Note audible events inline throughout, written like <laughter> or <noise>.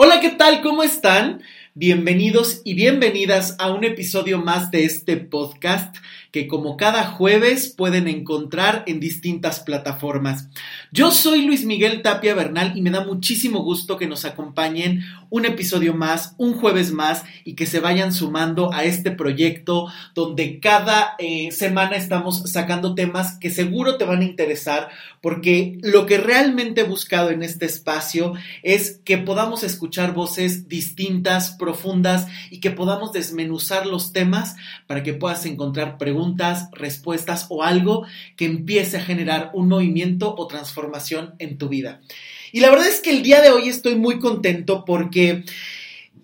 Hola, ¿qué tal? ¿Cómo están? Bienvenidos y bienvenidas a un episodio más de este podcast que como cada jueves pueden encontrar en distintas plataformas. Yo soy Luis Miguel Tapia Bernal y me da muchísimo gusto que nos acompañen un episodio más, un jueves más y que se vayan sumando a este proyecto donde cada eh, semana estamos sacando temas que seguro te van a interesar porque lo que realmente he buscado en este espacio es que podamos escuchar voces distintas, profundas y que podamos desmenuzar los temas para que puedas encontrar preguntas, respuestas o algo que empiece a generar un movimiento o transformación en tu vida. Y la verdad es que el día de hoy estoy muy contento porque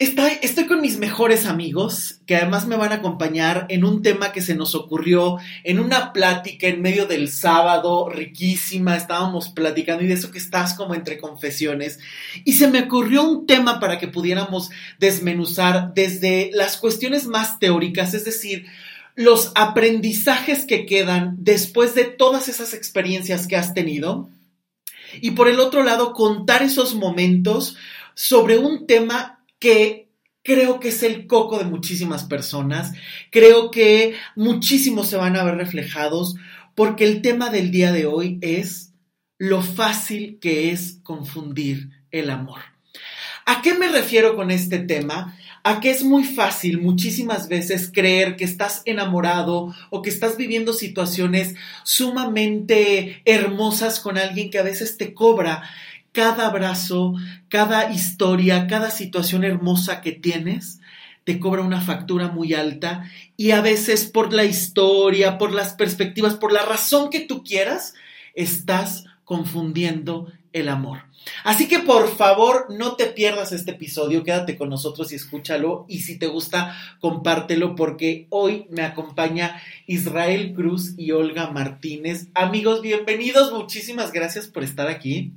Estoy, con mis mejores amigos que además me van a acompañar en un tema que se nos ocurrió en una plática en medio del sábado, riquísima, estábamos platicando y de eso que estás como entre confesiones. Y se me ocurrió un tema para que pudiéramos desmenuzar desde las cuestiones más teóricas, es decir, los aprendizajes que quedan después de todas esas experiencias que has tenido. Y por el otro lado, contar esos momentos sobre un tema que creo que es el coco de muchísimas personas. Creo que muchísimos se van a ver reflejados porque el tema del día de hoy es lo fácil que es confundir el amor. ¿A qué me refiero con este tema? A que es muy fácil muchísimas veces creer que estás enamorado o que estás viviendo situaciones sumamente hermosas con alguien que a veces te cobra cada abrazo, cada historia, cada situación hermosa que tienes, te cobra una factura muy alta y a veces por la historia, por las perspectivas, por la razón que tú quieras, estás confundiendo el amor. Así que por favor no te pierdas este episodio, quédate con nosotros y escúchalo y si te gusta compártelo porque hoy me acompaña Israel Cruz y Olga Martínez. Amigos, bienvenidos, muchísimas gracias por estar aquí.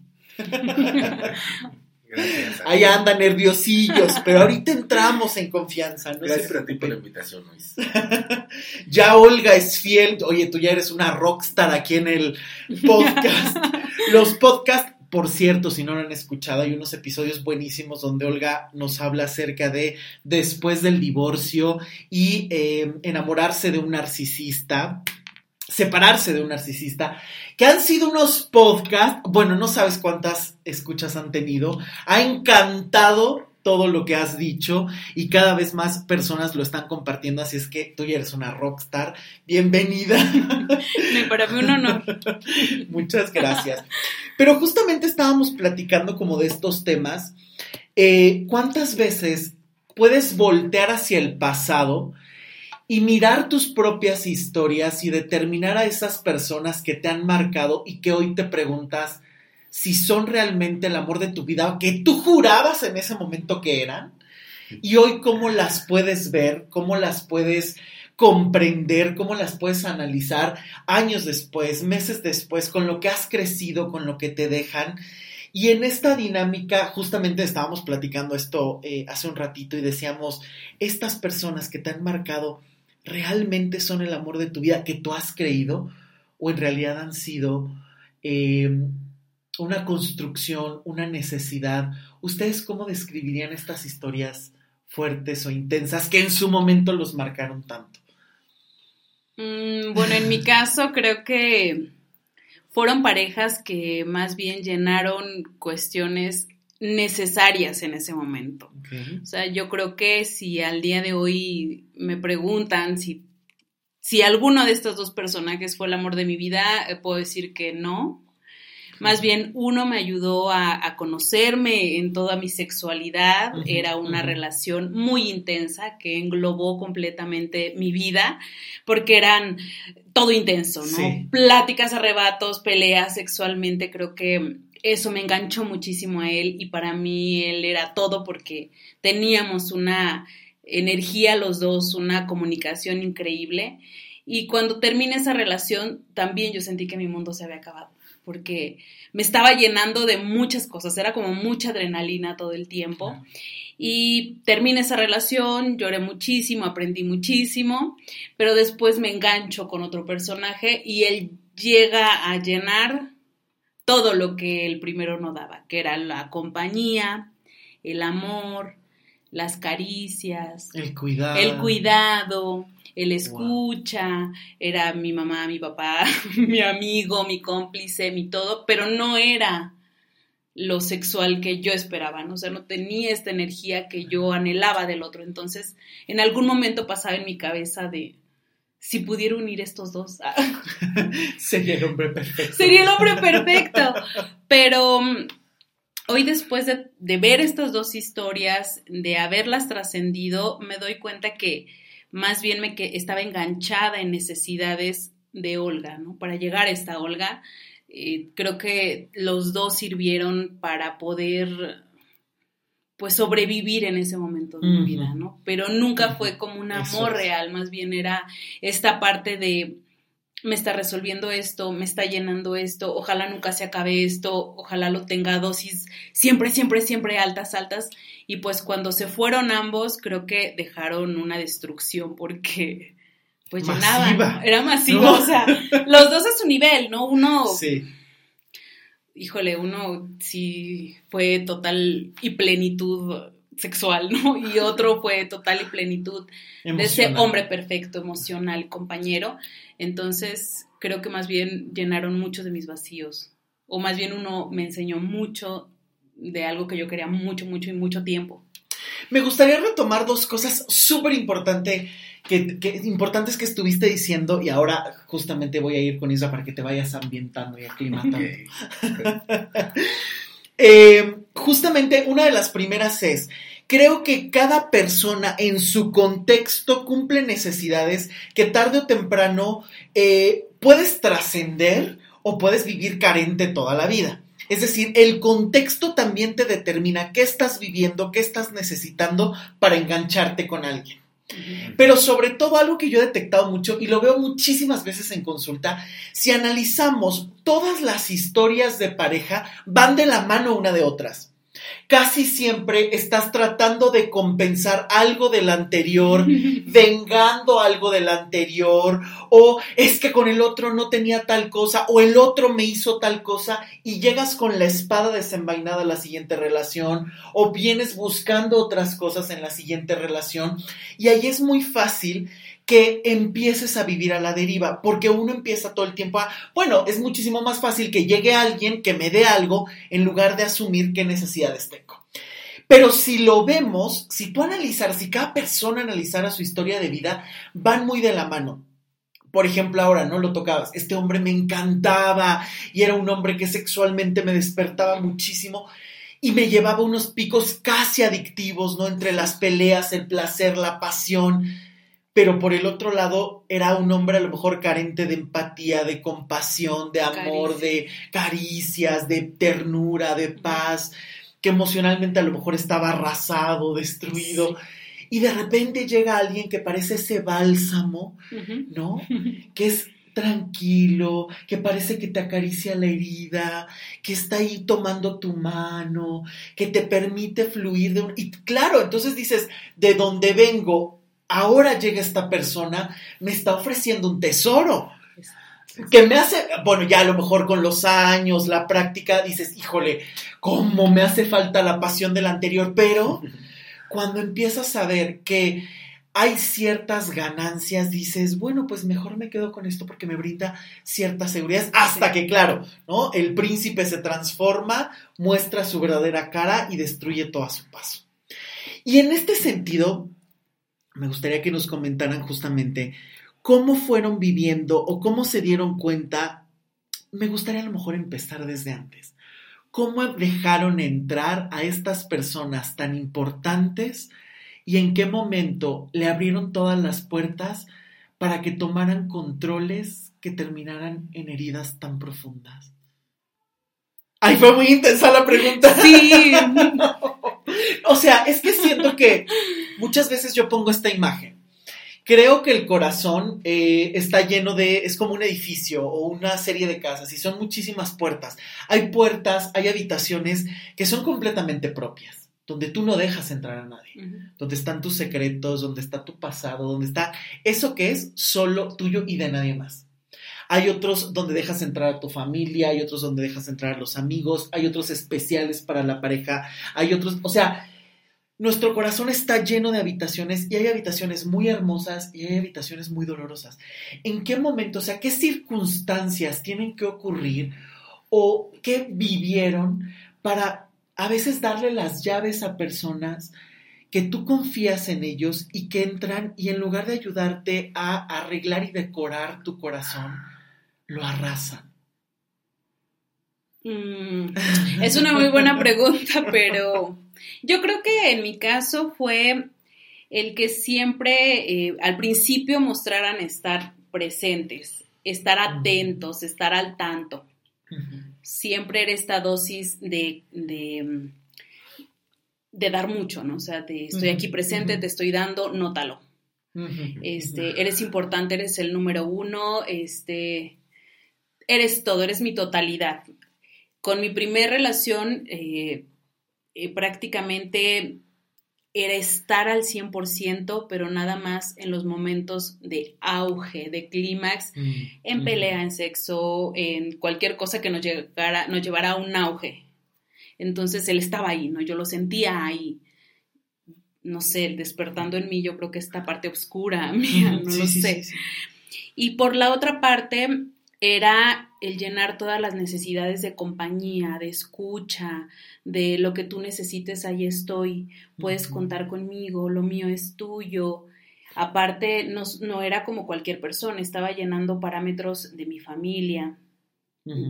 Gracias. Ahí andan nerviosillos, pero ahorita entramos en confianza. No Gracias a ti por la invitación, Luis. <laughs> Ya Olga es fiel. Oye, tú ya eres una rockstar aquí en el podcast. <laughs> Los podcasts, por cierto, si no lo han escuchado, hay unos episodios buenísimos donde Olga nos habla acerca de después del divorcio y eh, enamorarse de un narcisista separarse de un narcisista, que han sido unos podcasts, bueno, no sabes cuántas escuchas han tenido, ha encantado todo lo que has dicho y cada vez más personas lo están compartiendo, así es que tú ya eres una rockstar, bienvenida. Me para mí un honor. <laughs> Muchas gracias. Pero justamente estábamos platicando como de estos temas, eh, ¿cuántas veces puedes voltear hacia el pasado? Y mirar tus propias historias y determinar a esas personas que te han marcado y que hoy te preguntas si son realmente el amor de tu vida o que tú jurabas en ese momento que eran. Y hoy cómo las puedes ver, cómo las puedes comprender, cómo las puedes analizar años después, meses después, con lo que has crecido, con lo que te dejan. Y en esta dinámica, justamente estábamos platicando esto eh, hace un ratito y decíamos, estas personas que te han marcado, realmente son el amor de tu vida que tú has creído o en realidad han sido eh, una construcción, una necesidad. ¿Ustedes cómo describirían estas historias fuertes o intensas que en su momento los marcaron tanto? Mm, bueno, en mi caso creo que fueron parejas que más bien llenaron cuestiones necesarias en ese momento. Okay. O sea, yo creo que si al día de hoy me preguntan si, si alguno de estos dos personajes fue el amor de mi vida, eh, puedo decir que no. Más bien, uno me ayudó a, a conocerme en toda mi sexualidad. Era una relación muy intensa que englobó completamente mi vida, porque eran todo intenso, ¿no? Sí. Pláticas, arrebatos, peleas sexualmente. Creo que eso me enganchó muchísimo a él y para mí él era todo porque teníamos una energía los dos, una comunicación increíble. Y cuando terminé esa relación, también yo sentí que mi mundo se había acabado porque me estaba llenando de muchas cosas, era como mucha adrenalina todo el tiempo. Y terminé esa relación, lloré muchísimo, aprendí muchísimo, pero después me engancho con otro personaje y él llega a llenar todo lo que el primero no daba, que era la compañía, el amor, las caricias, el cuidado, el cuidado, el escucha, era mi mamá, mi papá, <laughs> mi amigo, mi cómplice, mi todo, pero no era lo sexual que yo esperaba, ¿no? o sea, no tenía esta energía que yo anhelaba del otro. Entonces, en algún momento pasaba en mi cabeza de si pudiera unir estos dos. <laughs> Sería el hombre perfecto. Sería el hombre perfecto. Pero mm, hoy después de, de ver estas dos historias, de haberlas trascendido, me doy cuenta que más bien me que estaba enganchada en necesidades de Olga, ¿no? Para llegar a esta Olga, eh, creo que los dos sirvieron para poder pues sobrevivir en ese momento de mi vida, ¿no? Pero nunca fue como un amor real, más bien era esta parte de me está resolviendo esto, me está llenando esto, ojalá nunca se acabe esto, ojalá lo tenga dosis siempre, siempre, siempre altas, altas. Y pues cuando se fueron ambos, creo que dejaron una destrucción porque pues llenaba, era masivo, o sea, los dos a su nivel, ¿no? Uno, sí. Híjole, uno sí fue total y plenitud sexual, ¿no? <laughs> Y otro fue total y plenitud de ese hombre perfecto, emocional, compañero. Entonces, creo que más bien llenaron muchos de mis vacíos, o más bien uno me enseñó mucho de algo que yo quería mucho, mucho y mucho tiempo. Me gustaría retomar dos cosas súper importantes que, importantes que estuviste diciendo y ahora justamente voy a ir con Isra para que te vayas ambientando y aclimatando. <laughs> Eh, justamente una de las primeras es, creo que cada persona en su contexto cumple necesidades que tarde o temprano eh, puedes trascender o puedes vivir carente toda la vida. Es decir, el contexto también te determina qué estás viviendo, qué estás necesitando para engancharte con alguien. Pero sobre todo algo que yo he detectado mucho y lo veo muchísimas veces en consulta, si analizamos todas las historias de pareja, van de la mano una de otras casi siempre estás tratando de compensar algo del anterior, <laughs> vengando algo del anterior, o es que con el otro no tenía tal cosa, o el otro me hizo tal cosa, y llegas con la espada desenvainada a la siguiente relación, o vienes buscando otras cosas en la siguiente relación, y ahí es muy fácil que empieces a vivir a la deriva, porque uno empieza todo el tiempo a, bueno, es muchísimo más fácil que llegue alguien que me dé algo en lugar de asumir qué necesidades tengo. Pero si lo vemos, si tú analizas, si cada persona analizara su historia de vida, van muy de la mano. Por ejemplo, ahora, ¿no? Lo tocabas. Este hombre me encantaba y era un hombre que sexualmente me despertaba muchísimo y me llevaba unos picos casi adictivos, ¿no? Entre las peleas, el placer, la pasión pero por el otro lado era un hombre a lo mejor carente de empatía, de compasión, de amor, de caricias, de ternura, de paz, que emocionalmente a lo mejor estaba arrasado, destruido. Y de repente llega alguien que parece ese bálsamo, ¿no? <laughs> Que es tranquilo, que parece que te acaricia la herida, que está ahí tomando tu mano, que te permite fluir de un... Y claro, entonces dices, de dónde vengo, ahora llega esta persona, me está ofreciendo un tesoro. Que me hace, bueno, ya a lo mejor con los años, la práctica, dices, híjole, cómo me hace falta la pasión del anterior, pero <laughs> cuando empiezas a ver que hay ciertas ganancias, dices, bueno, pues mejor me quedo con esto porque me brinda cierta seguridad, hasta que, claro, ¿no? El príncipe se transforma, muestra su verdadera cara y destruye todo a su paso. Y en este sentido, me gustaría que nos comentaran justamente cómo fueron viviendo o cómo se dieron cuenta. Me gustaría a lo mejor empezar desde antes. ¿Cómo dejaron entrar a estas personas tan importantes y en qué momento le abrieron todas las puertas para que tomaran controles que terminaran en heridas tan profundas? Ay, fue muy intensa la pregunta. Sí. <laughs> o sea, es que siento que muchas veces yo pongo esta imagen. Creo que el corazón eh, está lleno de, es como un edificio o una serie de casas y son muchísimas puertas. Hay puertas, hay habitaciones que son completamente propias, donde tú no dejas entrar a nadie, donde están tus secretos, donde está tu pasado, donde está eso que es solo tuyo y de nadie más. Hay otros donde dejas entrar a tu familia, hay otros donde dejas entrar a los amigos, hay otros especiales para la pareja, hay otros, o sea, nuestro corazón está lleno de habitaciones y hay habitaciones muy hermosas y hay habitaciones muy dolorosas. ¿En qué momento, o sea, qué circunstancias tienen que ocurrir o qué vivieron para a veces darle las llaves a personas que tú confías en ellos y que entran y en lugar de ayudarte a arreglar y decorar tu corazón, lo arrasan? Mm, es una muy buena pregunta, pero yo creo que en mi caso fue el que siempre eh, al principio mostraran estar presentes, estar atentos, estar al tanto. Siempre era esta dosis de, de, dar mucho, ¿no? O sea, estoy aquí presente, te estoy dando, nótalo. Este, eres importante, eres el número uno, este, eres todo, eres mi totalidad. Con mi primer relación, eh, eh, prácticamente era estar al 100%, pero nada más en los momentos de auge, de clímax, mm, en pelea, en sexo, en cualquier cosa que nos, llegara, nos llevara a un auge. Entonces él estaba ahí, ¿no? Yo lo sentía ahí. No sé, despertando en mí, yo creo que esta parte oscura <laughs> mía, no lo sé. y por la otra parte, era el llenar todas las necesidades de compañía, de escucha, de lo que tú necesites, ahí estoy, puedes contar conmigo, lo mío es tuyo. Aparte, no, no, era como cualquier persona, estaba llenando parámetros de mi familia.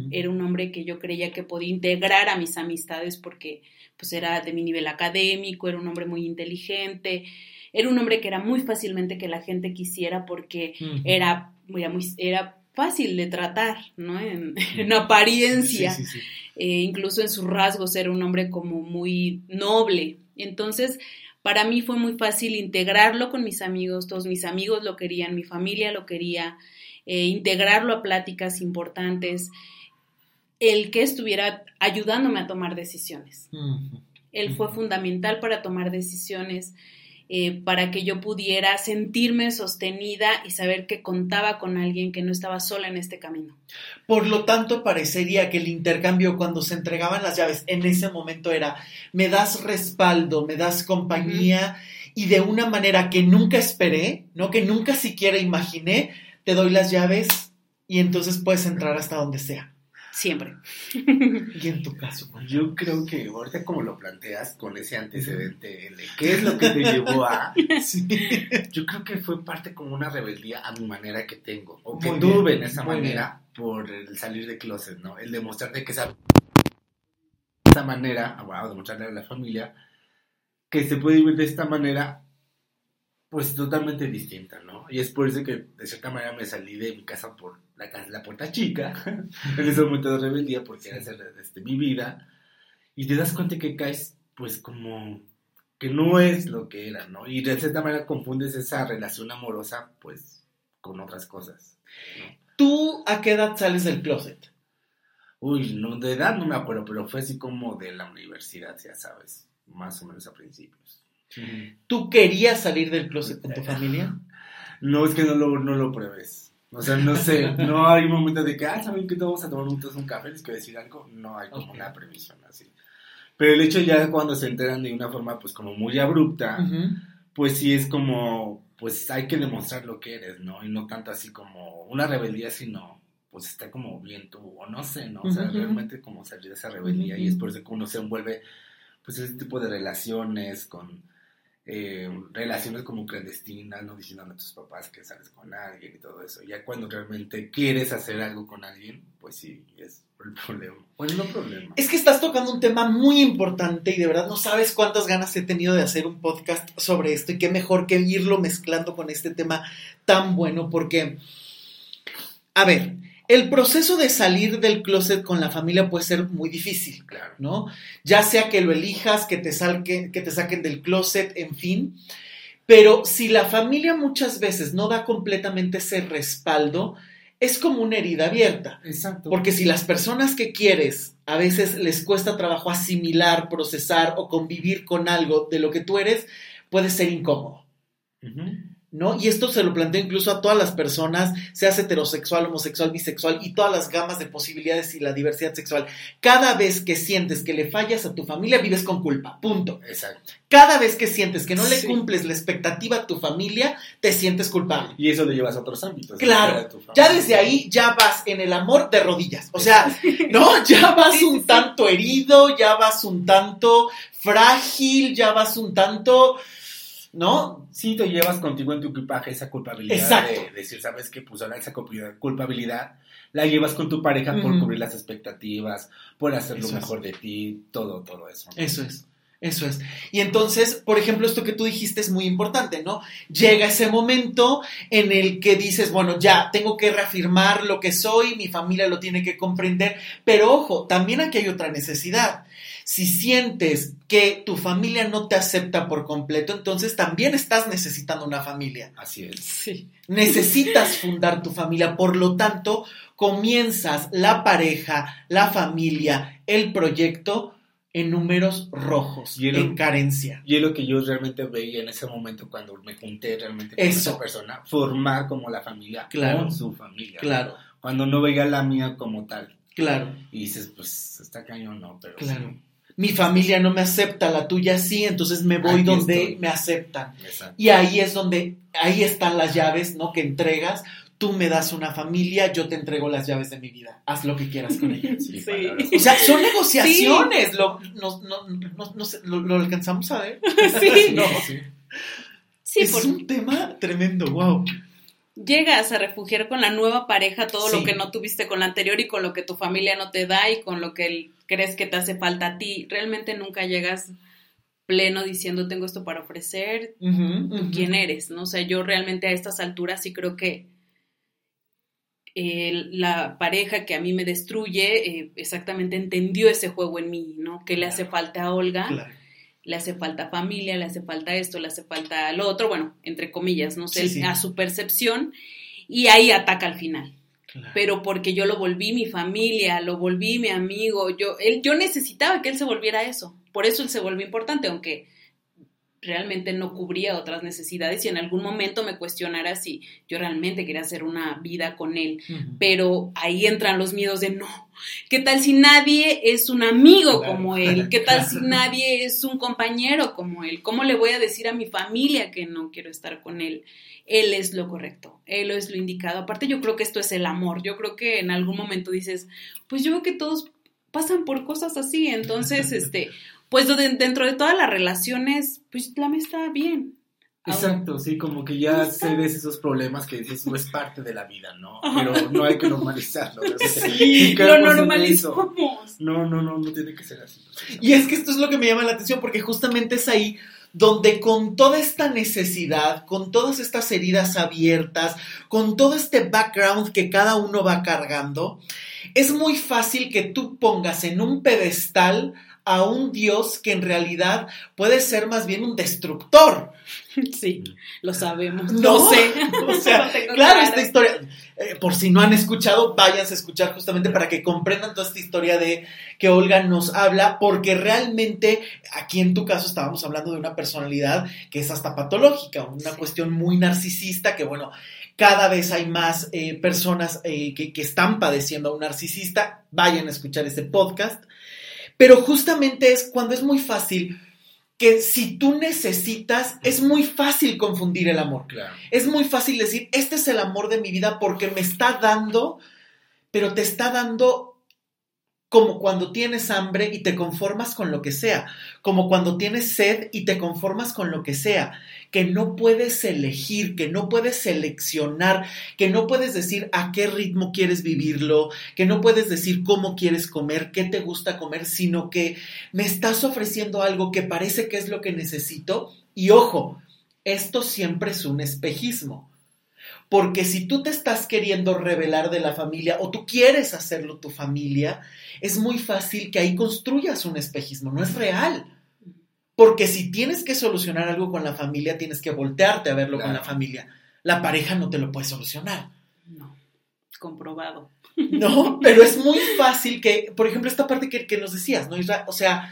Era un hombre que yo creía que podía integrar a mis amistades porque pues era de mi nivel académico, era un hombre muy inteligente, era un hombre que era muy fácilmente que la gente quisiera porque era, era, muy, era fácil de tratar, ¿no? En, <laughs> apariencia, eh, incluso en sus rasgos era un hombre como muy noble. Entonces, para mí fue muy fácil integrarlo con mis amigos, todos mis amigos lo querían, mi familia lo quería, eh, integrarlo a pláticas importantes, el que estuviera ayudándome a tomar decisiones. Él fue fundamental para tomar decisiones. Eh, para que yo pudiera sentirme sostenida y saber que contaba con alguien que no estaba sola en este camino. Por lo tanto, parecería que el intercambio cuando se entregaban las llaves en ese momento era, me das respaldo, me das compañía y de una manera que nunca esperé, ¿no? Que nunca siquiera imaginé, te doy las llaves y entonces puedes entrar hasta donde sea. Siempre. ¿Y en tu caso? Yo creo que ahorita como lo planteas con ese antecedente, ¿qué es lo que te llevó a? <laughs> Yo creo que fue parte como una rebeldía a mi manera que tengo, o que tuve en esa manera por el salir de closet, ¿no? El demostrarte que esa, esa manera, wow, demostrarle a la familia que se puede vivir de esta manera pues totalmente distinta, ¿no? Y es por eso que de cierta manera me salí de mi casa por la, casa, la puerta chica, <laughs> en ese momento de rebeldía, porque era este, mi vida, y te das cuenta que caes, pues como que no es lo que era, ¿no? Y de cierta manera confundes esa relación amorosa, pues, con otras cosas. ¿Tú a qué edad sales del closet? Uy, no, de edad no me acuerdo, pero fue así como de la universidad, ya sabes, más o menos a principios. ¿Tú querías salir del closet con tu familia? No, es que no lo, no lo pruebes. O sea, no sé, no hay un momento de que, ah, ¿saben que vamos a tomar juntos un café? Les quiero decir algo. No hay como una previsión así. Pero el hecho ya cuando se enteran de una forma, pues como muy abrupta, pues sí es como, pues hay que demostrar lo que eres, ¿no? Y no tanto así como una rebeldía, sino, pues está como bien tú, o no sé, ¿no? O sea, realmente como salir de esa rebeldía y es por eso que uno se envuelve, pues ese tipo de relaciones con eh, relaciones como clandestinas, no diciendo a tus papás que sales con alguien y todo eso. Ya cuando realmente quieres hacer algo con alguien, pues sí, es el <laughs> problema. Bueno, no problema. Es que estás tocando un tema muy importante y de verdad no sabes cuántas ganas he tenido de hacer un podcast sobre esto y qué mejor que irlo mezclando con este tema tan bueno porque, a ver, el proceso de salir del closet con la familia puede ser muy difícil, claro, ¿no? Ya sea que lo elijas, que te, salque, que te saquen del closet, en fin. Pero si la familia muchas veces no da completamente ese respaldo, es como una herida abierta. Exacto. Porque si las personas que quieres a veces les cuesta trabajo asimilar, procesar o convivir con algo de lo que tú eres, puede ser incómodo. ¿No? Y esto se lo planteo incluso a todas las personas, seas heterosexual, homosexual, bisexual y todas las gamas de posibilidades y la diversidad sexual. Cada vez que sientes que le fallas a tu familia, vives con culpa, punto. Exacto. Cada vez que sientes que no le Sí. cumples la expectativa a tu familia, te sientes culpable. Y eso lo llevas a otros ámbitos. Claro, ya desde ahí ya vas en el amor de rodillas. O sea, <laughs> no, ya vas un tanto herido, ya vas un tanto frágil, ya vas un tanto, ¿no? Sí, te llevas contigo en tu equipaje esa culpabilidad Exacto. de decir, ¿sabes qué? Pues ahora esa culp- culpabilidad la llevas con tu pareja por cubrir las expectativas, por hacer lo es. mejor de ti, todo, todo eso. Eso es. Eso es. Y entonces, por ejemplo, esto que tú dijiste es muy importante, ¿no? Llega ese momento en el que dices, bueno, ya, tengo que reafirmar lo que soy, mi familia lo tiene que comprender, pero ojo, también aquí hay otra necesidad. Si sientes que tu familia no te acepta por completo, entonces también estás necesitando una familia. Así es. Sí. Necesitas fundar tu familia, por lo tanto, comienzas la pareja, la familia, el proyecto en números rojos, Y en carencia. Y es lo que yo realmente veía en ese momento cuando me junté realmente con Eso. esa persona, formar como la familia Claro. con su familia. Claro, Cuando no veía la mía como tal. claro, Y dices, pues está cañón, no, pero claro. Mi familia no me acepta, la tuya sí, entonces me voy Aquí donde estoy. me aceptan. exacto. Y ahí es donde, ahí están las llaves, ¿no? Que entregas. Tú me das una familia, yo te entrego las llaves de mi vida. Haz lo que quieras con ella. <laughs> Sí. O sea, son negociaciones. Lo, no, no, no, no sé, ¿lo, lo alcanzamos a ver? Sí. <laughs> No. Sí. Sí, es por- un tema tremendo, wow. Llegas a refugiar con la nueva pareja todo Sí. lo que no tuviste con la anterior y con lo que tu familia no te da y con lo que crees que te hace falta a ti. Realmente nunca llegas pleno diciendo tengo esto para ofrecer, tú quién eres, ¿no? O sea, yo realmente a estas alturas sí creo que eh, la pareja que a mí me destruye eh, exactamente entendió ese juego en mí, ¿no? ¿Qué le hace falta a Olga? Claro. Le hace falta familia, le hace falta esto, le hace falta lo otro, bueno, entre comillas, no sé, Sí, sí. a su percepción, y ahí ataca al final claro. pero porque yo lo volví mi familia, lo volví mi amigo, yo, él, yo necesitaba que él se volviera eso, por eso él se volvió importante, aunque realmente no cubría otras necesidades y en algún momento me cuestionara si yo realmente quería hacer una vida con él, pero ahí entran los miedos de no, ¿qué tal si nadie es un amigo Claro, como él? ¿Qué tal si <laughs> nadie es un compañero como él? ¿Cómo le voy a decir a mi familia que no quiero estar con él? Él es lo correcto, él es lo indicado. Aparte yo creo que esto es el amor, yo creo que en algún momento dices, pues yo veo que todos pasan por cosas así, entonces, este, pues de- dentro de todas las relaciones, pues la mía está bien. Exacto, sí, como que ya Exacto. cedes esos problemas que dices, no es parte de la vida, ¿no? Pero no hay que normalizarlo. realmente. <laughs> Sí, lo normalizamos. No, no, no, no tiene que ser así. Y es que esto es lo que me llama la atención, porque justamente es ahí donde con toda esta necesidad, con todas estas heridas abiertas, con todo este background que cada uno va cargando, es muy fácil que tú pongas en un pedestal a un Dios que en realidad puede ser más bien un destructor. <laughs> Sí, lo sabemos. No, No sé. <laughs> O sea, claro, esta historia, eh, por si no han escuchado, váyanse a escuchar justamente para que comprendan toda esta historia de que Olga nos habla, porque realmente aquí en tu caso estábamos hablando de una personalidad que es hasta patológica, una Sí. cuestión muy narcisista que, bueno, cada vez hay más eh, personas eh, que, que están padeciendo a un narcisista, vayan a escuchar ese podcast, pero justamente es cuando es muy fácil que si tú necesitas, es muy fácil confundir el amor. Claro. Es muy fácil decir, este es el amor de mi vida porque me está dando, pero te está dando como cuando tienes hambre y te conformas con lo que sea, como cuando tienes sed y te conformas con lo que sea, que no puedes elegir, que no puedes seleccionar, que no puedes decir a qué ritmo quieres vivirlo, que no puedes decir cómo quieres comer, qué te gusta comer, sino que me estás ofreciendo algo que parece que es lo que necesito y ojo, esto siempre es un espejismo. Porque si tú te estás queriendo revelar de la familia o tú quieres hacerlo tu familia, es muy fácil que ahí construyas un espejismo, no es real. Porque si tienes que solucionar algo con la familia, tienes que voltearte a verlo con la familia. La pareja no te lo puede solucionar. No, comprobado. No, pero es muy fácil que, por ejemplo, esta parte que, que nos decías, ¿no? Isra? O sea,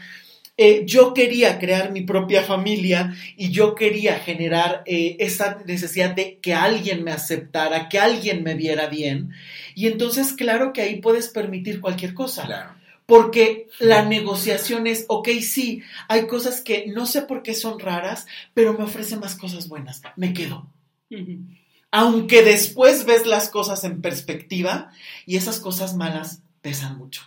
eh, yo quería crear mi propia familia y yo quería generar eh, esa necesidad de que alguien me aceptara, que alguien me viera bien. Y entonces, claro que ahí puedes permitir cualquier cosa. Claro. Porque la negociación es, ok, sí, hay cosas que no sé por qué son raras, pero me ofrecen más cosas buenas. Me quedo. Aunque después ves las cosas en perspectiva y esas cosas malas pesan mucho.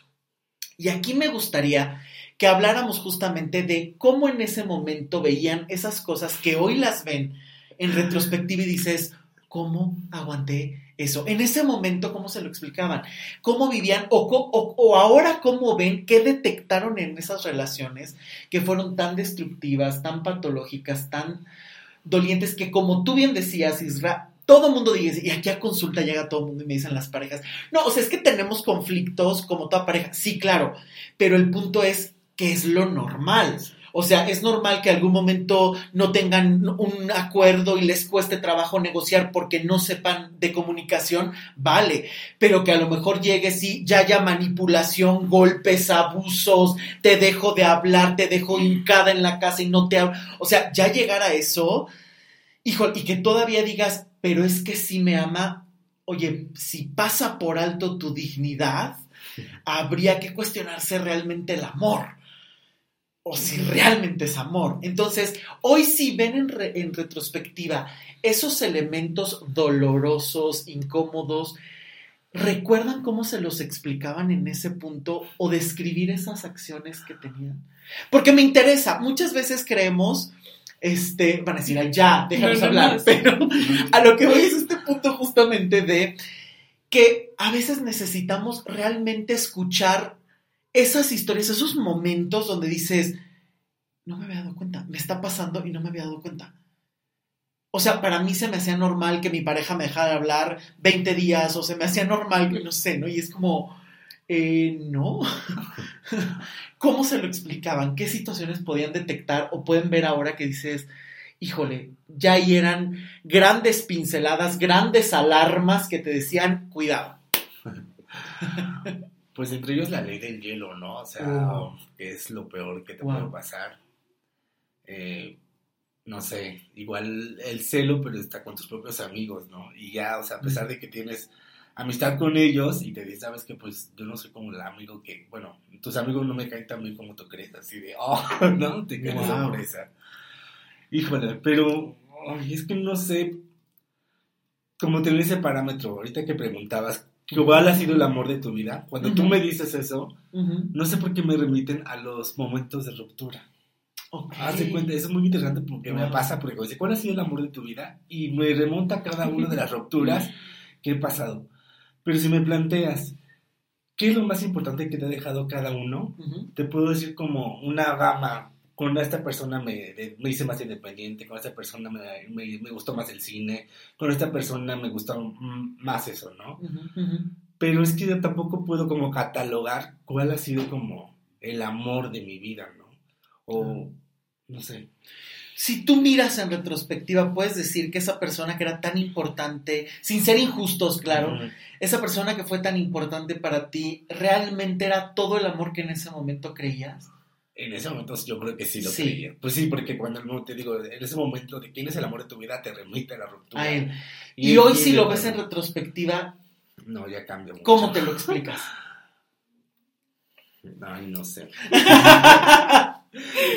Y aquí me gustaría que habláramos justamente de cómo en ese momento veían esas cosas que hoy las ven en retrospectiva y dices, ¿cómo aguanté eso? En ese momento, ¿cómo se lo explicaban? ¿Cómo vivían? O, o, ahora, ¿cómo ven? ¿Qué detectaron en esas relaciones que fueron tan destructivas, tan patológicas, tan dolientes, que como tú bien decías, Isra, todo el mundo dice, y aquí a consulta llega todo el mundo y me dicen las parejas, no, o sea, es que tenemos conflictos como toda pareja, sí, claro, pero el punto es que es lo normal. O sea, es normal que algún momento no tengan un acuerdo y les cueste trabajo negociar porque no sepan de comunicación, vale, pero que a lo mejor llegue y ya haya manipulación, golpes, abusos, te dejo de hablar, te dejo hincada en la casa y no te hablo. O sea, ya llegar a eso, hijo, y que todavía digas, pero es que si me ama, oye, si pasa por alto tu dignidad, habría que cuestionarse realmente el amor o si realmente es amor. Entonces, hoy si ven en, retrospectiva esos elementos dolorosos, incómodos, ¿recuerdan cómo se los explicaban en ese punto o describir esas acciones que tenían? Porque me interesa, muchas veces creemos, este, van a decir, ya, déjanos hablar, pero a lo que voy es este punto justamente de que a veces necesitamos realmente escuchar esas historias, esos momentos donde dices, no me había dado cuenta, me está pasando y no me había dado cuenta. O sea, para mí se me hacía normal que mi pareja me dejara hablar 20 días o se me hacía normal que no sé, ¿no? Y es como, eh, no. <laughs> ¿Cómo se lo explicaban? ¿Qué situaciones podían detectar o pueden ver ahora que dices, híjole, ya ahí eran grandes pinceladas, grandes alarmas que te decían, cuidado? <laughs> Pues entre ellos la ley del hielo, ¿no? O sea, es lo peor que te puede pasar. Eh, no sé, igual el celo, pero está con tus propios amigos, ¿no? Y ya, o sea, a pesar de que tienes amistad con ellos y te dices, sabes que pues yo no soy como el amigo que, bueno, tus amigos no me caen tan bien como tú crees, así de, oh, <laughs> no, te quedas sorpresa. Híjole, pero es que no sé, como tener ese parámetro, ahorita que preguntabas, ¿Cuál ha sido el amor de tu vida? Cuando tú me dices eso, no sé por qué me remiten a los momentos de ruptura. De cuenta, eso es muy interesante porque me pasa, porque dice, ¿cuál ha sido el amor de tu vida? Y me remonta a cada una de las rupturas <laughs> que he pasado. Pero si me planteas, ¿qué es lo más importante que te ha dejado cada uno? Te puedo decir como una gama con esta persona me, me hice más independiente, con esta persona me, me, gustó más el cine, con esta persona me gustó más eso, ¿no? Pero es que yo tampoco puedo como catalogar cuál ha sido como el amor de mi vida, ¿no? O, no sé. Si tú miras en retrospectiva, puedes decir que esa persona que era tan importante, sin ser injustos, claro, esa persona que fue tan importante para ti, ¿realmente era todo el amor que en ese momento creías? En ese momento yo creo que sí lo creía. Pues sí, porque cuando te digo, en ese momento de quién es el amor de tu vida, te remite a la ruptura. Y, hoy si lo ves en retrospectiva... No, ya cambia mucho. ¿Cómo te lo explicas? <laughs> Ay, no sé.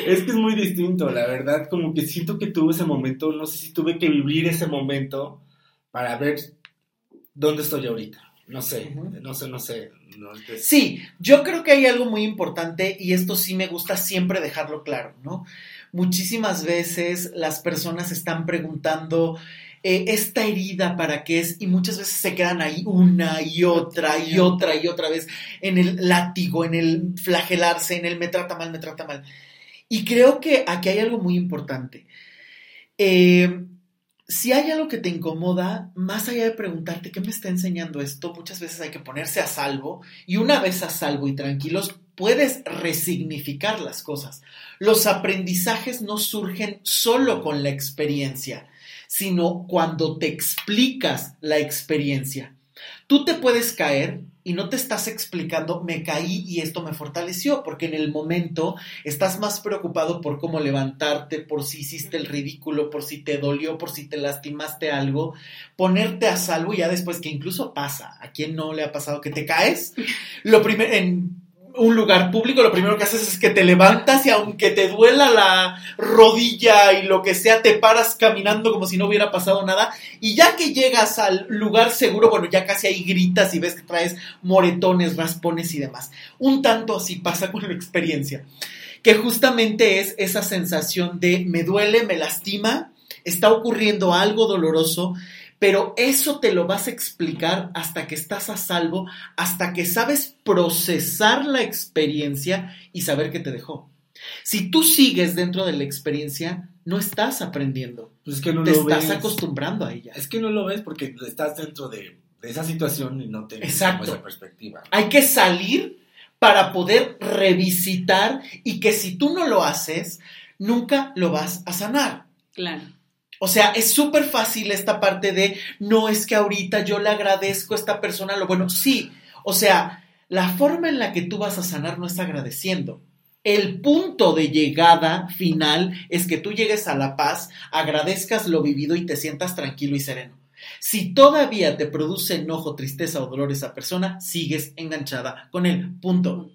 es que es muy distinto, la verdad, como que siento que tuve ese momento, no sé si tuve que vivir ese momento para ver dónde estoy ahorita. No sé, no sé, no sé. Sí, yo creo que hay algo muy importante y esto sí me gusta siempre dejarlo claro, ¿no? Muchísimas veces las personas están preguntando eh, esta herida para qué es y muchas veces se quedan ahí una y otra y otra y otra vez en el látigo, en el flagelarse, en el me trata mal, me trata mal. Y creo que aquí hay algo muy importante. Eh, si hay algo que te incomoda, más allá de preguntarte qué me está enseñando esto, muchas veces hay que ponerse a salvo y una vez a salvo y tranquilos, puedes resignificar las cosas. Los aprendizajes no surgen solo con la experiencia, sino cuando te explicas la experiencia. Tú te puedes caer y no te estás explicando, me caí y esto me fortaleció, porque en el momento estás más preocupado por cómo levantarte, por si hiciste el ridículo, por si te dolió, por si te lastimaste algo, ponerte a salvo y ya después que incluso pasa, a quien no le ha pasado que te caes, <laughs> lo primero, en un lugar público, lo primero que haces es que te levantas y aunque te duela la rodilla y lo que sea, te paras caminando como si no hubiera pasado nada. Y ya que llegas al lugar seguro, bueno, ya casi ahí gritas y ves que traes moretones, raspones y demás. Un tanto así pasa con la experiencia. Que justamente es esa sensación de me duele, me lastima, está ocurriendo algo doloroso pero eso te lo vas a explicar hasta que estás a salvo, hasta que sabes procesar la experiencia y saber qué te dejó. Si tú sigues dentro de la experiencia, no estás aprendiendo. Pues que no te lo estás ves. acostumbrando a ella. Es que no lo ves porque estás dentro de, de esa situación y no tienes esa perspectiva. Hay que salir para poder revisitar y que si tú no lo haces, nunca lo vas a sanar. Claro. O sea, es súper fácil esta parte de, no es que ahorita yo le agradezco a esta persona lo bueno. Sí, o sea, la forma en la que tú vas a sanar no es agradeciendo. El punto de llegada final es que tú llegues a la paz, agradezcas lo vivido y te sientas tranquilo y sereno. Si todavía te produce enojo, tristeza o dolor esa persona, sigues enganchada con él. Punto.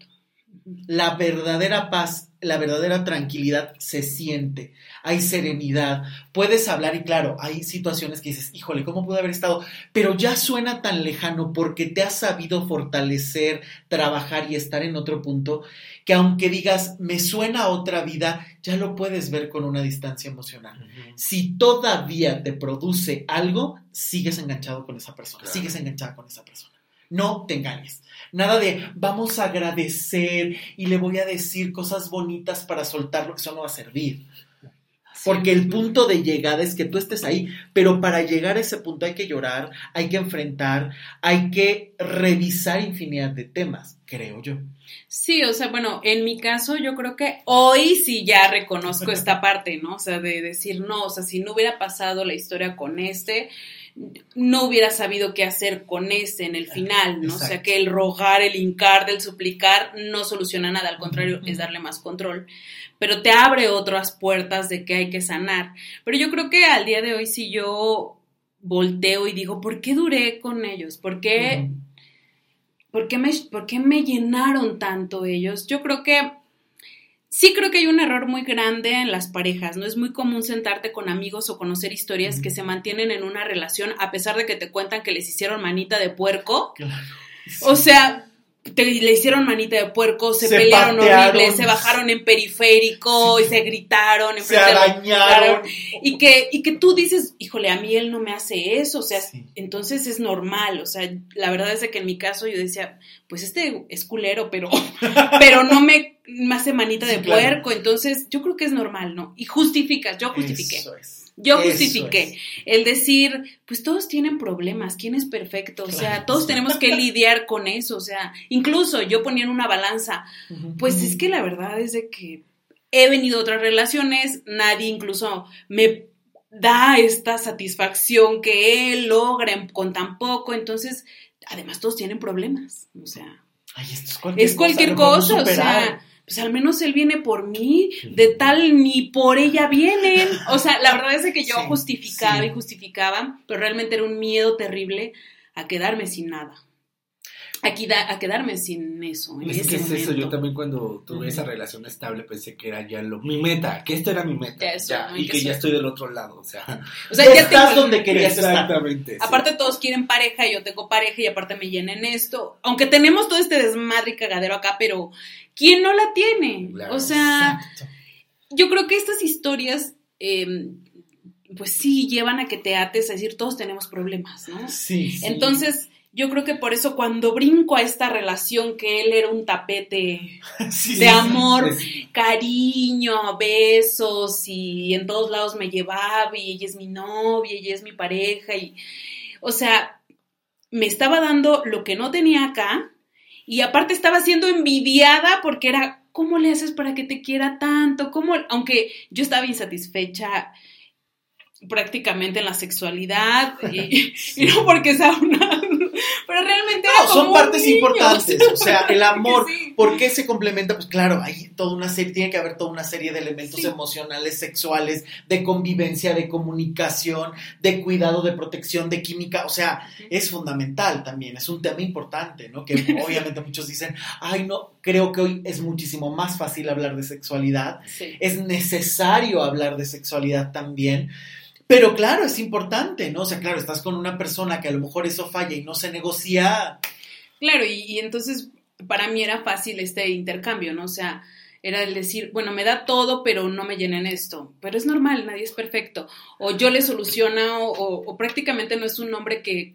La verdadera paz, la verdadera tranquilidad se siente. Hay serenidad. Puedes hablar y claro, hay situaciones que dices, híjole, ¿cómo pude haber estado? Pero ya suena tan lejano porque te has sabido fortalecer, trabajar y estar en otro punto que aunque digas, me suena a otra vida, ya lo puedes ver con una distancia emocional. Si todavía te produce algo, sigues enganchado con esa persona, Claro. sigues enganchada con esa persona. No te engañes. Nada de vamos a agradecer y le voy a decir cosas bonitas para soltarlo, eso no va a servir. Porque el punto de llegada es que tú estés ahí, pero para llegar a ese punto hay que llorar, hay que enfrentar, hay que revisar infinidad de temas, creo yo. Sí, o sea, bueno, en mi caso yo creo que hoy sí ya reconozco <laughs> esta parte, ¿no? O sea, de decir, no, o sea, si no hubiera pasado la historia con este, no hubiera sabido qué hacer con ese en el final, ¿no? O sea, Exacto. que el rogar, el hincar, el suplicar no soluciona nada, al contrario, es darle más control. Pero te abre otras puertas de que hay que sanar. Pero yo creo que al día de hoy si yo volteo y digo, ¿por qué duré con ellos? ¿Por qué. ¿Por qué, me, ¿Por qué me llenaron tanto ellos? Yo creo que sí creo que hay un error muy grande en las parejas. No es muy común sentarte con amigos o conocer historias que se mantienen en una relación a pesar de que te cuentan que les hicieron manita de puerco. Claro. <laughs> O sea, te, le hicieron manita de puerco, se, Se pelearon patearon. horrible, se bajaron en periférico y se gritaron. se de los- arañaron. y que, y que tú dices, híjole, a mí él no me hace eso, o sea, Sí. entonces es normal, o sea, la verdad es que en mi caso yo decía, pues este es culero, pero, <laughs> pero no me, me hace manita Sí, de claro. puerco, entonces yo creo que es normal, ¿no? Y justificas, yo justifiqué. Eso es. Yo Eso justifiqué es. el decir, pues todos tienen problemas, ¿quién es perfecto? O sea, todos tenemos que lidiar con eso, o sea, incluso yo ponía en una balanza, pues es que la verdad es de que he venido a otras relaciones, nadie incluso me da esta satisfacción que él logra con tan poco, entonces, además todos tienen problemas, o sea, Ay, esto es cualquier es cualquier podemos cosa, o sea, pues al menos él viene por mí, de tal ni por ella vienen, o sea, la verdad es que yo Sí, justificaba sí. y justificaba, pero realmente era un miedo terrible a quedarme sin nada. A, queda- a quedarme sin eso. En Es ese que es eso, yo también cuando tuve esa relación estable pensé que era ya lo, mi meta, que esto era mi meta, Ya eso, ya, ¿no? y que que ya estoy del otro lado, o sea, O sea, ya, estás tengo- donde querías estar. exactamente. sí. Aparte todos quieren pareja y yo tengo pareja y aparte me llenen esto. Aunque tenemos todo este desmadre y cagadero acá, pero ¿quién no la tiene? Claro, o sea, Exacto. yo creo que estas historias, eh, pues sí, llevan a que te ates a decir todos tenemos problemas, ¿no? Sí, sí. Entonces, yo creo que por eso cuando brinco a esta relación que él era un tapete <laughs> Sí, de amor, cariño, besos y en todos lados me llevaba y ella es mi novia ella es mi pareja y o sea, me estaba dando lo que no tenía acá y aparte estaba siendo envidiada porque era ¿cómo le haces para que te quiera tanto? ¿Cómo? Aunque yo estaba insatisfecha prácticamente en la sexualidad y, <laughs> y no porque sea una Pero realmente no, son partes importantes. O sea, el amor, ¿por qué se complementa? Pues claro, hay toda una serie, tiene que haber toda una serie de elementos emocionales, sexuales, de convivencia, de comunicación, de cuidado, de protección, de química. O sea, es fundamental también, es un tema importante, ¿no? Que <laughs> obviamente muchos dicen, ay, no, creo que hoy es muchísimo más fácil hablar de sexualidad. Es necesario hablar de sexualidad también. Pero claro, es importante, ¿no? O sea, claro, estás con una persona que a lo mejor eso falla y no se negocia. Claro, y, entonces para mí era fácil este intercambio, ¿no? O sea, era el decir, bueno, me da todo, pero no me llenen esto. Pero es normal, nadie es perfecto. O yo le soluciono, o, prácticamente no es un hombre que,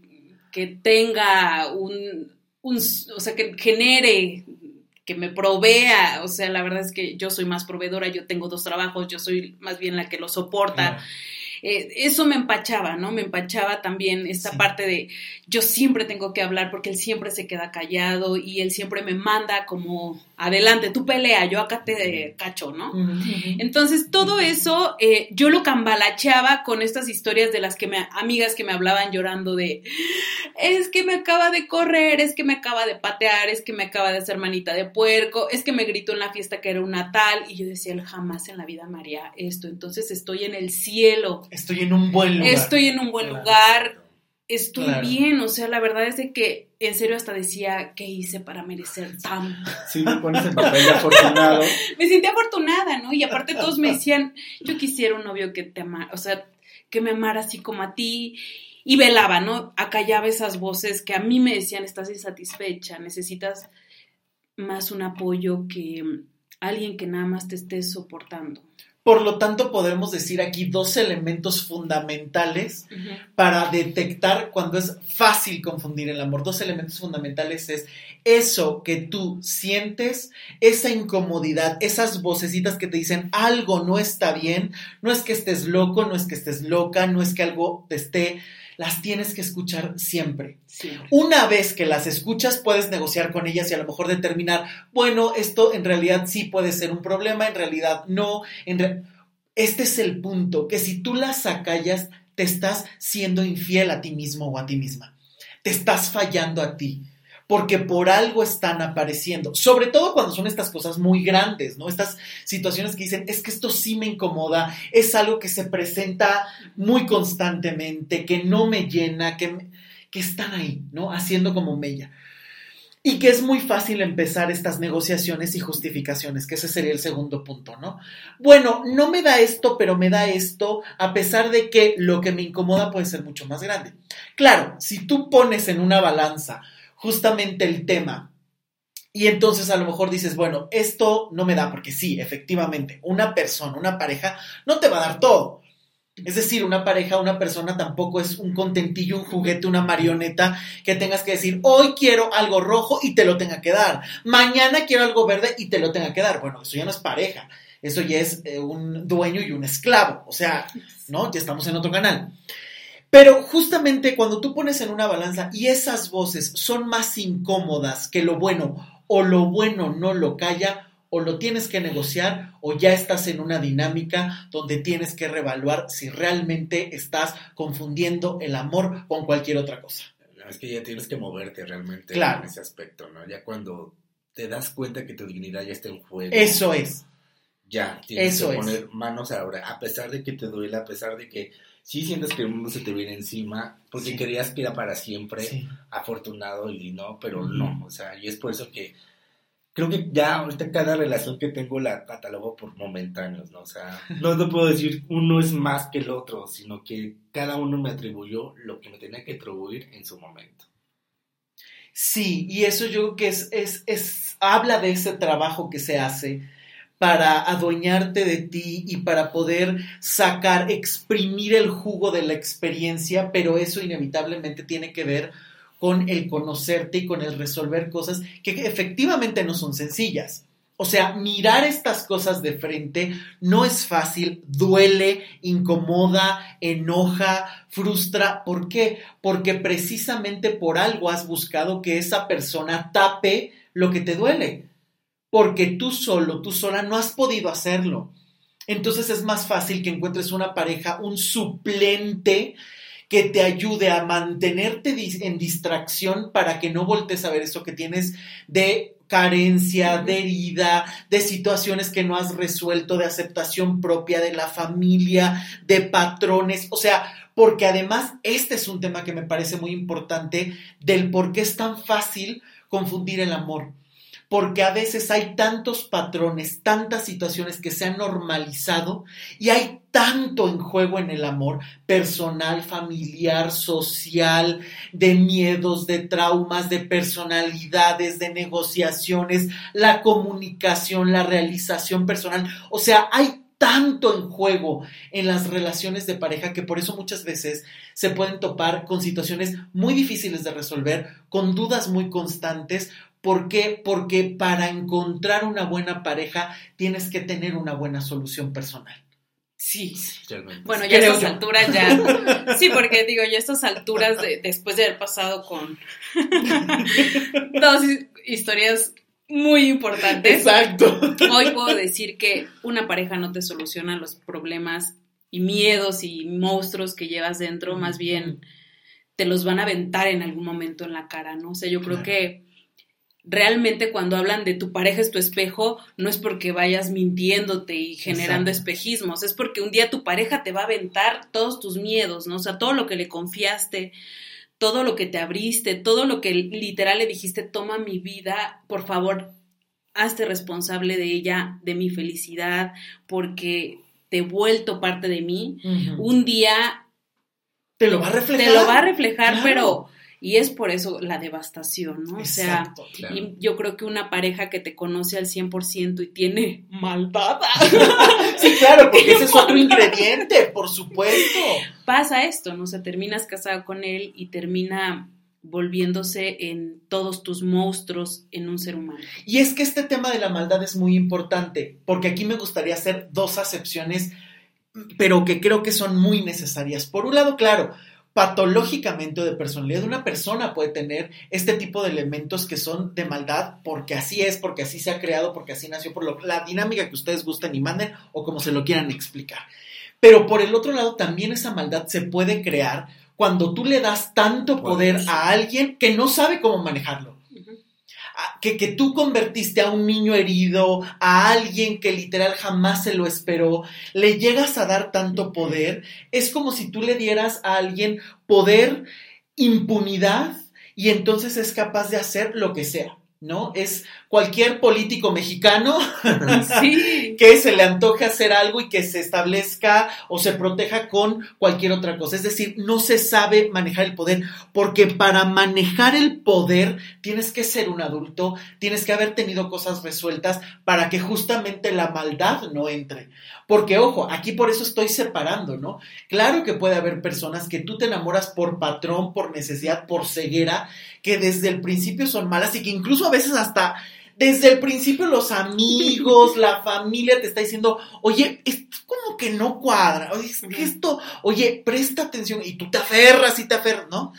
que tenga un, un, o sea, que genere que me provea, o sea, la verdad es que yo soy más proveedora, yo tengo dos trabajos, yo soy más bien la que lo soporta. Eh, eso me empachaba, ¿no? Me empachaba también esta parte de yo siempre tengo que hablar porque él siempre se queda callado y él siempre me manda como adelante, tú pelea, yo acá te cacho, ¿no? Entonces, todo eso eh, yo lo cambalacheaba con estas historias de las que me, amigas que me hablaban llorando de, es que me acaba de correr, es que me acaba de patear, es que me acaba de hacer manita de puerco, es que me gritó en la fiesta que era una tal, y yo decía, jamás en la vida María esto, entonces estoy en el cielo. Estoy en un buen lugar. Estoy en un buen lugar estoy bien, o sea, la verdad es de que en serio hasta decía, ¿qué hice para merecer tan? <laughs> Sí, me pones en papel de afortunado. <laughs> me sentí afortunada, ¿no? Y aparte todos me decían, yo quisiera un novio que te amara, o sea, que me amara así como a ti. Y velaba, ¿no? Acallaba esas voces que a mí me decían, estás insatisfecha, necesitas más un apoyo que alguien que nada más te esté soportando. Por lo tanto, podemos decir aquí dos elementos fundamentales para detectar cuando es fácil confundir el amor. Dos elementos fundamentales es eso que tú sientes, esa incomodidad, esas vocecitas que te dicen algo no está bien, no es que estés loco, no es que estés loca, no es que algo te esté las tienes que escuchar siempre. Una vez que las escuchas, puedes negociar con ellas y a lo mejor determinar, bueno, esto en realidad sí puede ser un problema, en realidad no. este es el punto, que si tú las acallas, te estás siendo infiel a ti mismo o a ti misma. Te estás fallando a ti porque por algo están apareciendo, sobre todo cuando son estas cosas muy grandes, ¿no? Estas situaciones que dicen, es que esto sí me incomoda, es algo que se presenta muy constantemente, que no me llena, que, que están ahí, ¿no? Haciendo como mella. Y que es muy fácil empezar estas negociaciones y justificaciones, que ese sería el segundo punto, ¿no? Bueno, no me da esto, pero me da esto, a pesar de que lo que me incomoda puede ser mucho más grande. Claro, si tú pones en una balanza justamente el tema. Y entonces a lo mejor dices, bueno, esto no me da, porque sí, efectivamente, una persona, una pareja, no te va a dar todo. Es decir, una pareja, una persona tampoco es un contentillo, un juguete, una marioneta que tengas que decir, hoy quiero algo rojo y te lo tenga que dar. Mañana quiero algo verde y te lo tenga que dar. Bueno, eso ya no es pareja. Eso ya es eh, un dueño y un esclavo. O sea, ¿no? Ya estamos en otro canal. Pero justamente cuando tú pones en una balanza y esas voces son más incómodas que lo bueno, o lo bueno no lo calla, o lo tienes que negociar, o ya estás en una dinámica donde tienes que revaluar si realmente estás confundiendo el amor con cualquier otra cosa. es que ya tienes que moverte realmente en ese aspecto, ¿no? Ya cuando te das cuenta que tu dignidad ya está en juego. Eso es. Ya, tienes que poner manos ahora, a pesar de que te duele, a pesar de que sí sientes que el mundo se te viene encima, porque querías que era para siempre, afortunado y no, pero no, o sea, y es por eso que creo que ya ahorita cada relación que tengo la catalogo por momentáneos, ¿no? O sea, <laughs> no, no puedo decir uno es más que el otro, sino que cada uno me atribuyó lo que me tenía que atribuir en su momento. Sí, y eso yo creo que es, es, es habla de ese trabajo que se hace para adueñarte de ti y para poder sacar, exprimir el jugo de la experiencia, pero eso inevitablemente tiene que ver con el conocerte y con el resolver cosas que efectivamente no son sencillas. O sea, mirar estas cosas de frente no es fácil, duele, incomoda, enoja, frustra. ¿Por qué? Porque precisamente por algo has buscado que esa persona tape lo que te duele porque tú solo, tú sola no has podido hacerlo. Entonces es más fácil que encuentres una pareja, un suplente que te ayude a mantenerte en distracción para que no voltees a ver eso que tienes de carencia, de herida, de situaciones que no has resuelto, de aceptación propia de la familia, de patrones, o sea, porque además este es un tema que me parece muy importante del por qué es tan fácil confundir el amor porque a veces hay tantos patrones, tantas situaciones que se han normalizado y hay tanto en juego en el amor personal, familiar, social, de miedos, de traumas, de personalidades, de negociaciones, la comunicación, la realización personal. O sea, hay tanto en juego en las relaciones de pareja que por eso muchas veces se pueden topar con situaciones muy difíciles de resolver, con dudas muy constantes, ¿Por qué? Porque para encontrar una buena pareja tienes que tener una buena solución personal. Sí, bueno, ya a estas alturas ya. Sí, porque digo, ya a estas alturas, después de haber pasado con dos historias muy importantes. Exacto. Hoy puedo decir que una pareja no te soluciona los problemas y miedos y monstruos que llevas dentro, más bien te los van a aventar en algún momento en la cara, ¿no? O sea, yo creo que realmente cuando hablan de tu pareja es tu espejo, no es porque vayas mintiéndote y generando espejismos, es porque un día tu pareja te va a aventar todos tus miedos, ¿no? O sea, todo lo que le confiaste, todo lo que te abriste, todo lo que literal le dijiste, toma mi vida, por favor, hazte responsable de ella, de mi felicidad, porque te he vuelto parte de mí. Un día... Te lo va a reflejar. Te lo va a reflejar, pero y es por eso la devastación, ¿no? o sea, y yo creo que una pareja que te conoce al 100% y tiene maldad. <laughs> sí, claro, porque ese es otro ingrediente, por supuesto. Pasa esto, ¿no? O sea, terminas casado con él y termina volviéndose en todos tus monstruos en un ser humano. Y es que este tema de la maldad es muy importante, porque aquí me gustaría hacer dos acepciones, pero que creo que son muy necesarias. Por un lado, claro, patológicamente o de personalidad una persona puede tener este tipo de elementos que son de maldad porque así es, porque así se ha creado, porque así nació, por lo, la dinámica que ustedes gusten y manden o como se lo quieran explicar. Pero por el otro lado, también esa maldad se puede crear cuando tú le das tanto poder a alguien que no sabe cómo manejarlo que, que tú convertiste a un niño herido, a alguien que literal jamás se lo esperó, le llegas a dar tanto poder, es como si tú le dieras a alguien poder, impunidad, y entonces es capaz de hacer lo que sea. ¿No? Es cualquier político mexicano <laughs> <laughs> que se le antoje hacer algo y que se establezca o se proteja con cualquier otra cosa. Es decir, no se sabe manejar el poder, porque para manejar el poder tienes que ser un adulto, tienes que haber tenido cosas resueltas para que justamente la maldad no entre. Porque, ojo, aquí por eso estoy separando, ¿no? Claro que puede haber personas que tú te enamoras por patrón, por necesidad, por ceguera, que desde el principio son malas y que incluso a veces hasta desde el principio los amigos, <laughs> la familia te está diciendo, oye, esto como que no cuadra, oye, esto, oye, presta atención y tú te aferras y te aferras, ¿no?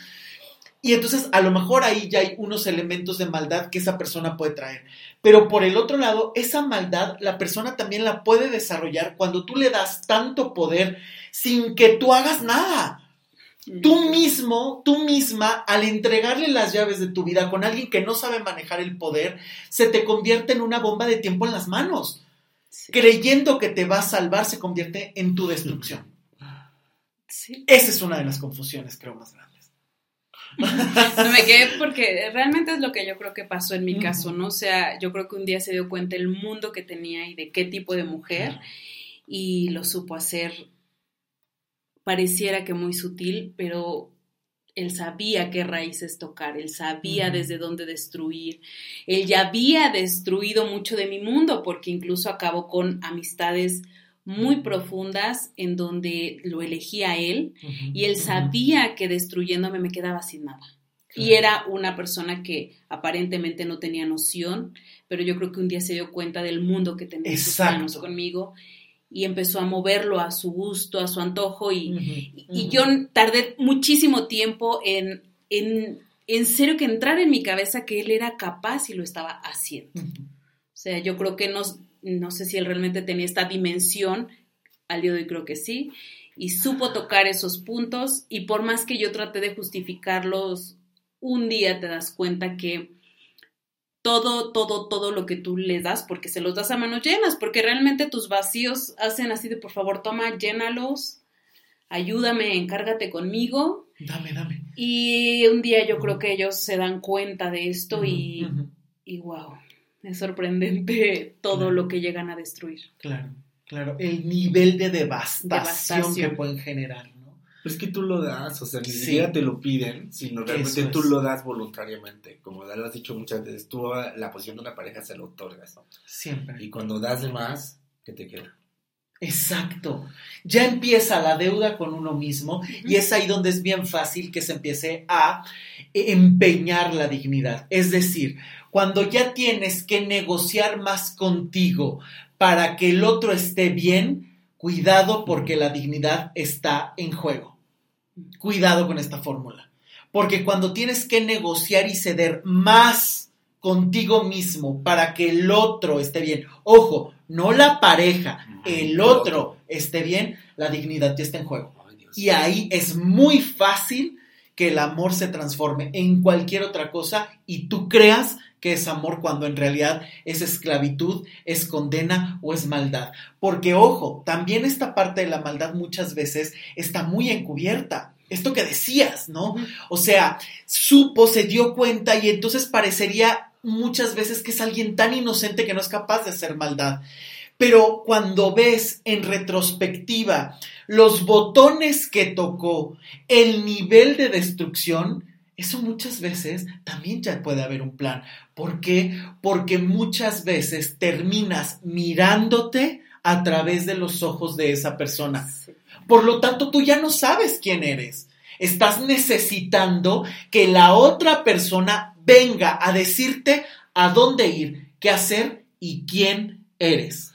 Y entonces a lo mejor ahí ya hay unos elementos de maldad que esa persona puede traer. Pero por el otro lado, esa maldad la persona también la puede desarrollar cuando tú le das tanto poder sin que tú hagas nada. Tú mismo, tú misma, al entregarle las llaves de tu vida con alguien que no sabe manejar el poder, se te convierte en una bomba de tiempo en las manos. Creyendo que te va a salvar, se convierte en tu destrucción. Esa es una de las confusiones, creo, más grandes. <laughs> No me quedé porque realmente es lo que yo creo que pasó en mi caso, ¿no? O sea, yo creo que un día se dio cuenta el mundo que tenía y de qué tipo de mujer y lo supo hacer. Pareciera que muy sutil, pero él sabía qué raíces tocar, él sabía desde dónde destruir, él ya había destruido mucho de mi mundo porque incluso acabó con amistades muy profundas en donde lo elegía él y él sabía que destruyéndome me quedaba sin nada. Y era una persona que aparentemente no tenía noción, pero yo creo que un día se dio cuenta del mundo que tenía en sus manos conmigo y empezó a moverlo a su gusto, a su antojo y, y yo tardé muchísimo tiempo en, en, en serio que entrar en mi cabeza que él era capaz y lo estaba haciendo. O sea, yo creo que nos, no sé si él realmente tenía esta dimensión al día de hoy creo que sí, y supo tocar esos puntos y por más que yo traté de justificarlos, un día te das cuenta que todo, todo, todo lo que tú le das, porque se los das a manos llenas, porque realmente tus vacíos hacen así de, por favor, toma, llénalos, ayúdame, encárgate conmigo. Dame, dame. Y un día yo creo que ellos se dan cuenta de esto y, y wow, es sorprendente <laughs> todo lo que llegan a destruir. Claro, claro, el nivel de devastación, que pueden generar. es que tú lo das, o sea, ni siquiera te lo piden, sino realmente tú lo das voluntariamente. Como lo has dicho muchas veces, tú la posición de una pareja se lo otorgas. Siempre. Y cuando das de más, ¿qué te queda? Exacto. Ya empieza la deuda con uno mismo y es ahí donde es bien fácil que se empiece a empeñar la dignidad. Es decir, cuando ya tienes que negociar más contigo para que el otro esté bien, cuidado porque la dignidad está en juego. Cuidado con esta fórmula. Porque cuando tienes que negociar y ceder más contigo mismo para que el otro esté bien, ojo, no la pareja, el otro esté bien, la dignidad ya está en juego. Y ahí es muy fácil que el amor se transforme en cualquier otra cosa y tú creas que es amor cuando en realidad es esclavitud, es condena o es maldad. Porque ojo, también esta parte de la maldad muchas veces está muy encubierta. Esto que decías, ¿no? O sea, supo, se dio cuenta y entonces parecería muchas veces que es alguien tan inocente que no es capaz de hacer maldad. Pero cuando ves en retrospectiva los botones que tocó, el nivel de destrucción, eso muchas veces también ya puede haber un plan. ¿Por qué? Porque muchas veces terminas mirándote a través de los ojos de esa persona. Por lo tanto, tú ya no sabes quién eres. Estás necesitando que la otra persona venga a decirte a dónde ir, qué hacer y quién eres.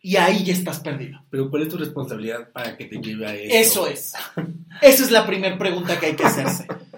Y ahí ya estás perdido. Pero ¿cuál es tu responsabilidad para que te lleve a eso? Eso es. Esa es la primera pregunta que hay que hacerse. <laughs>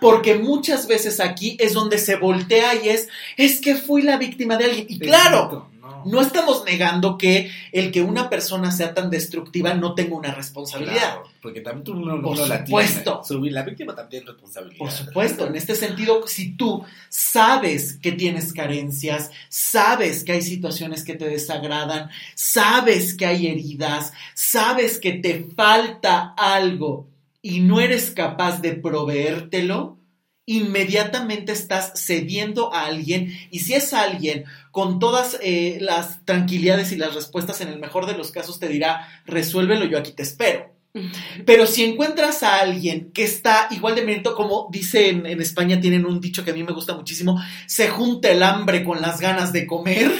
Porque muchas veces aquí es donde se voltea y es, es que fui la víctima de alguien. Y claro, no estamos negando que el que una persona sea tan destructiva no tenga una responsabilidad. porque también tú no, Por supuesto. La, víctima también tiene responsabilidad. Por supuesto. En este sentido, si tú sabes que tienes carencias, sabes que hay situaciones que te desagradan, sabes que hay heridas, sabes que te falta algo y no eres capaz de proveértelo, inmediatamente estás cediendo a alguien y si es alguien con todas eh, las tranquilidades y las respuestas, en el mejor de los casos te dirá, resuélvelo, yo aquí te espero. Pero si encuentras a alguien que está igual de mérito, como dicen en, España, tienen un dicho que a mí me gusta muchísimo, se junta el hambre con las ganas de comer.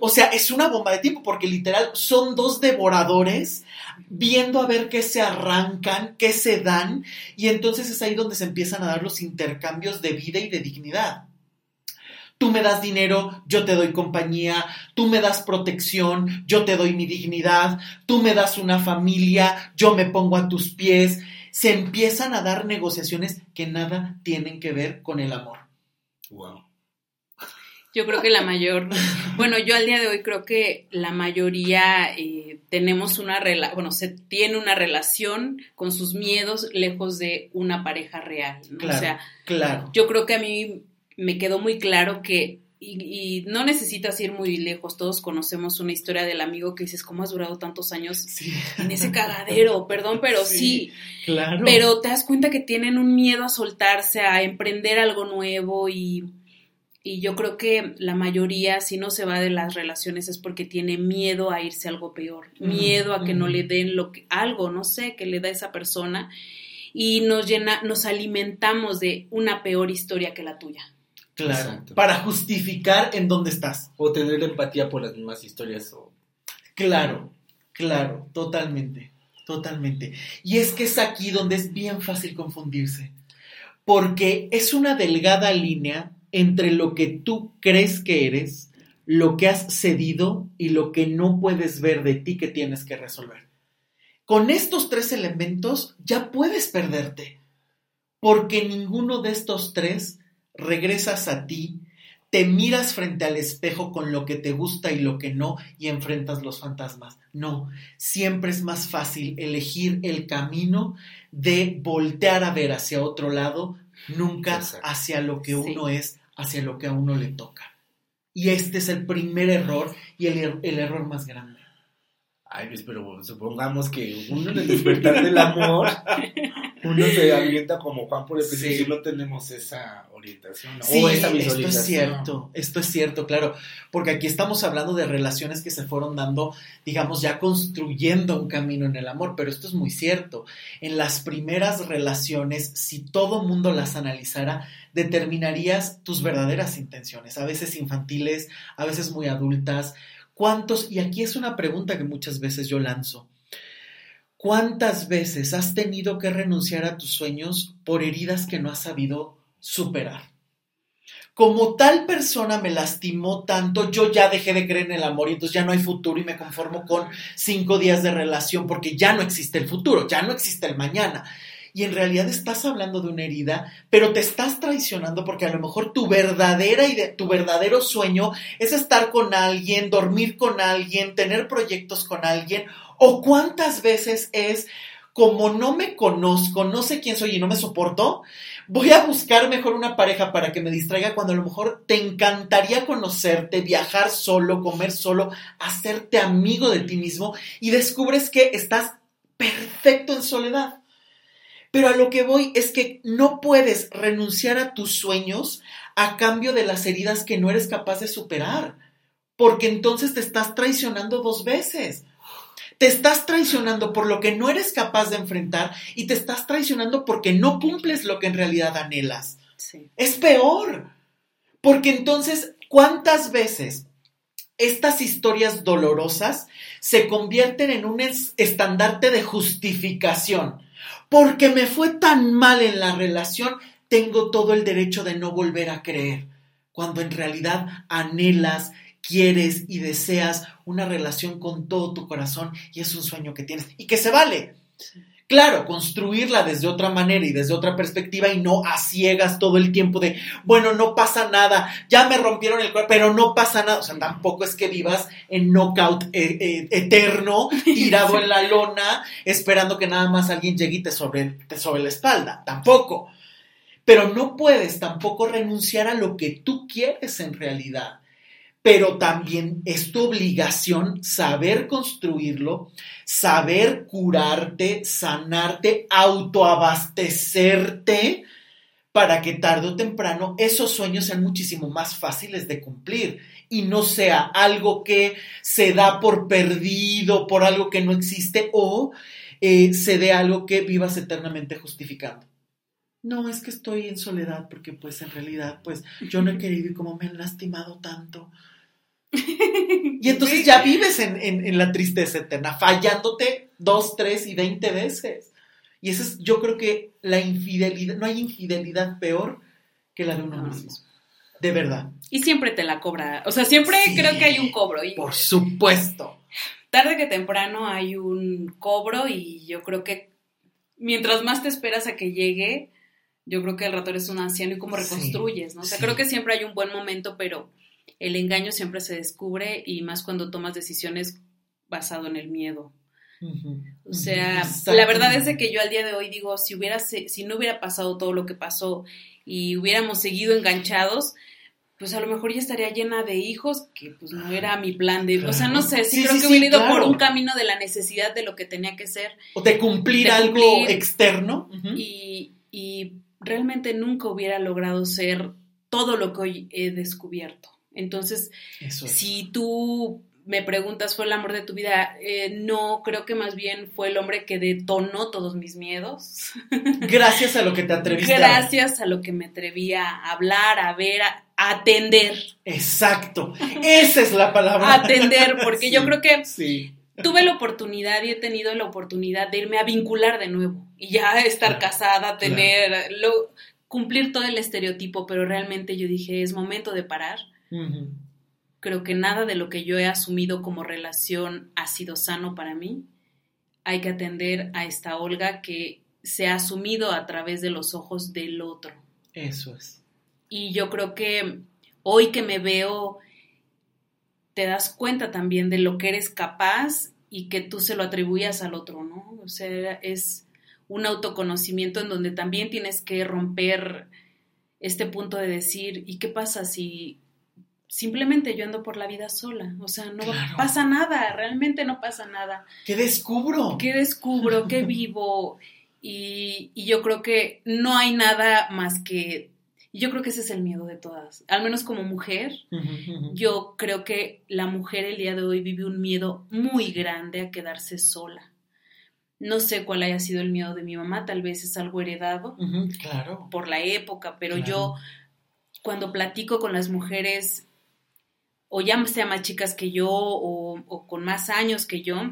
O sea, es una bomba de tiempo porque literal son dos devoradores viendo a ver qué se arrancan, qué se dan, y entonces es ahí donde se empiezan a dar los intercambios de vida y de dignidad. Tú me das dinero, yo te doy compañía, tú me das protección, yo te doy mi dignidad, tú me das una familia, yo me pongo a tus pies. Se empiezan a dar negociaciones que nada tienen que ver con el amor. Wow. Yo creo que la mayor, bueno, yo al día de hoy creo que la mayoría eh, tenemos una relación, bueno, se tiene una relación con sus miedos lejos de una pareja real. Claro, o sea, claro. yo creo que a mí me quedó muy claro que, y, no necesitas ir muy lejos, todos conocemos una historia del amigo que dices, ¿cómo has durado tantos años en ese cagadero? Perdón, pero <laughs> sí, Claro. Pero te das cuenta que tienen un miedo a soltarse, a emprender algo nuevo y, y yo creo que la mayoría, si no se va de las relaciones, es porque tiene miedo a irse a algo peor, miedo a que no le den lo que, algo, no sé, que le da esa persona y nos llena, nos alimentamos de una peor historia que la tuya. Claro, para justificar en dónde estás. O tener empatía por las mismas historias. O... Claro, claro, totalmente, totalmente. Y es que es aquí donde es bien fácil confundirse, porque es una delgada línea entre lo que tú crees que eres, lo que has cedido y lo que no puedes ver de ti que tienes que resolver. Con estos tres elementos ya puedes perderte, porque ninguno de estos tres regresas a ti, te miras frente al espejo con lo que te gusta y lo que no y enfrentas los fantasmas. No, siempre es más fácil elegir el camino de voltear a ver hacia otro lado, nunca Exacto. hacia lo que uno Sí. es, hacia lo que a uno le toca. Y este es el primer error y el, er- el error más grande. Ay, pues, pero supongamos que uno en el despertar del amor, uno se avienta como Juan por el Sí. sí. si no tenemos esa orientación ¿no? Sí, o esa esto visualización. es cierto, esto es cierto, claro, porque aquí estamos hablando de relaciones que se fueron dando, digamos, ya construyendo un camino en el amor, pero esto es muy cierto. En las primeras relaciones, si todo mundo las analizara, determinarías tus verdaderas intenciones, a veces infantiles, a veces muy adultas. ¿Cuántos? Y aquí es una pregunta que muchas veces yo lanzo. ¿Cuántas veces has tenido que renunciar a tus sueños por heridas que no has sabido superar? Como tal persona me lastimó tanto, yo ya dejé de creer en el amor y entonces ya no hay futuro y me conformo con cinco días de relación porque ya no existe el futuro, ya no existe el mañana. Y en realidad estás hablando de una herida, pero te estás traicionando porque a lo mejor tu verdadera tu verdadero sueño es estar con alguien, dormir con alguien, tener proyectos con alguien. O cuántas veces es como no me conozco, no sé quién soy y no me soporto, voy a buscar mejor una pareja para que me distraiga cuando a lo mejor te encantaría conocerte, viajar solo, comer solo, hacerte amigo de ti mismo y descubres que estás perfecto en soledad. Pero a lo que voy es que no puedes renunciar a tus sueños a cambio de las heridas que no eres capaz de superar, porque entonces te estás traicionando dos veces. Te estás traicionando por lo que no eres capaz de enfrentar y te estás traicionando porque no cumples lo que en realidad anhelas. Sí. Es peor. Porque entonces, ¿cuántas veces estas historias dolorosas se convierten en un es- estandarte de justificación? Porque me fue tan mal en la relación, tengo todo el derecho de no volver a creer. Cuando en realidad anhelas, quieres y deseas una relación con todo tu corazón y es un sueño que tienes y que se vale. Claro, construirla desde otra manera y desde otra perspectiva y no a ciegas todo el tiempo de, bueno, no pasa nada, ya me rompieron el cuerpo, pero no pasa nada. O sea, tampoco es que vivas en knockout eh, eh, eterno, <laughs> tirado en la lona, esperando que nada más alguien llegue y te sobre, te sobre la espalda. Tampoco. Pero no puedes tampoco renunciar a lo que tú quieres en realidad pero también es tu obligación saber construirlo, saber curarte, sanarte, autoabastecerte, para que tarde o temprano esos sueños sean muchísimo más fáciles de cumplir y no sea algo que se da por perdido, por algo que no existe o eh, se dé algo que vivas eternamente justificando. No, es que estoy en soledad porque pues en realidad pues yo no he querido y como me han lastimado tanto. Y entonces ya vives en, en, en, la tristeza eterna, fallándote dos, tres y veinte veces. Y eso es, yo creo que la infidelidad, no hay infidelidad peor que la de uno mismo. De verdad. Y siempre te la cobra. O sea, siempre sí, creo que hay un cobro. Y por supuesto. Tarde que temprano hay un cobro y yo creo que mientras más te esperas a que llegue, yo creo que el rato eres un anciano y cómo reconstruyes, ¿no? O sea, sí. creo que siempre hay un buen momento, pero el engaño siempre se descubre y más cuando tomas decisiones basado en el miedo. Uh -huh. O sea, uh -huh. la verdad es de que yo al día de hoy digo, si hubiera si no hubiera pasado todo lo que pasó y hubiéramos seguido enganchados, pues a lo mejor ya estaría llena de hijos, que pues no era mi plan de, claro. o sea, no sé, sí, sí creo sí, que hubiera ido claro. por un camino de la necesidad de lo que tenía que ser. O de cumplir, de cumplir algo externo. Uh -huh. y, y realmente nunca hubiera logrado ser todo lo que hoy he descubierto. Entonces, Eso es. si tú me preguntas, ¿fue el amor de tu vida? Eh, no, creo que más bien fue el hombre que detonó todos mis miedos. <laughs> Gracias a lo que te atreviste. Gracias a lo que me atreví a hablar, a ver, a, a atender. Exacto. Esa es la palabra. Atender, porque sí, yo creo que sí. tuve la oportunidad y he tenido la oportunidad de irme a vincular de nuevo y ya estar claro. casada, tener, claro. lo, cumplir todo el estereotipo, pero realmente yo dije, es momento de parar. Uh -huh. Creo que nada de lo que yo he asumido como relación ha sido sano para mí. Hay que atender a esta Olga que se ha asumido a través de los ojos del otro. Eso es. Y yo creo que hoy que me veo, te das cuenta también de lo que eres capaz y que tú se lo atribuyas al otro, ¿no? O sea, es un autoconocimiento en donde también tienes que romper este punto de decir, ¿y qué pasa si simplemente yo ando por la vida sola? O sea, no pasa nada, realmente no pasa nada. ¿Qué descubro? ¿Qué descubro? ¿Qué <laughs> vivo? Y, y yo creo que no hay nada más que yo creo que ese es el miedo de todas. Al menos como mujer, yo creo que la mujer el día de hoy vive un miedo muy grande a quedarse sola. No sé cuál haya sido el miedo de mi mamá, tal vez es algo heredado claro. por la época, pero yo cuando platico con las mujeres, o ya sea más chicas que yo, o, o con más años que yo,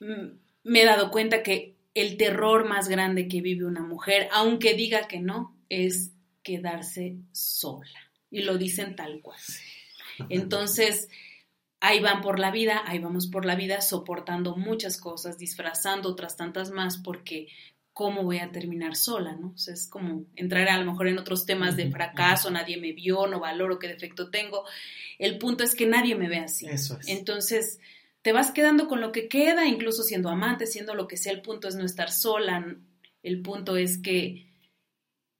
mm, me he dado cuenta que el terror más grande que vive una mujer, aunque diga que no, es quedarse sola. Y lo dicen tal cual. Entonces, ahí van por la vida, ahí vamos por la vida soportando muchas cosas, disfrazando otras tantas más, porque ¿cómo voy a terminar sola? ¿no? O sea, es como entrar a lo mejor en otros temas de fracaso, nadie me vio, no valoro qué defecto tengo. El punto es que nadie me ve así. Eso es. Entonces, te vas quedando con lo que queda, incluso siendo amante, siendo lo que sea, el punto es no estar sola, el punto es que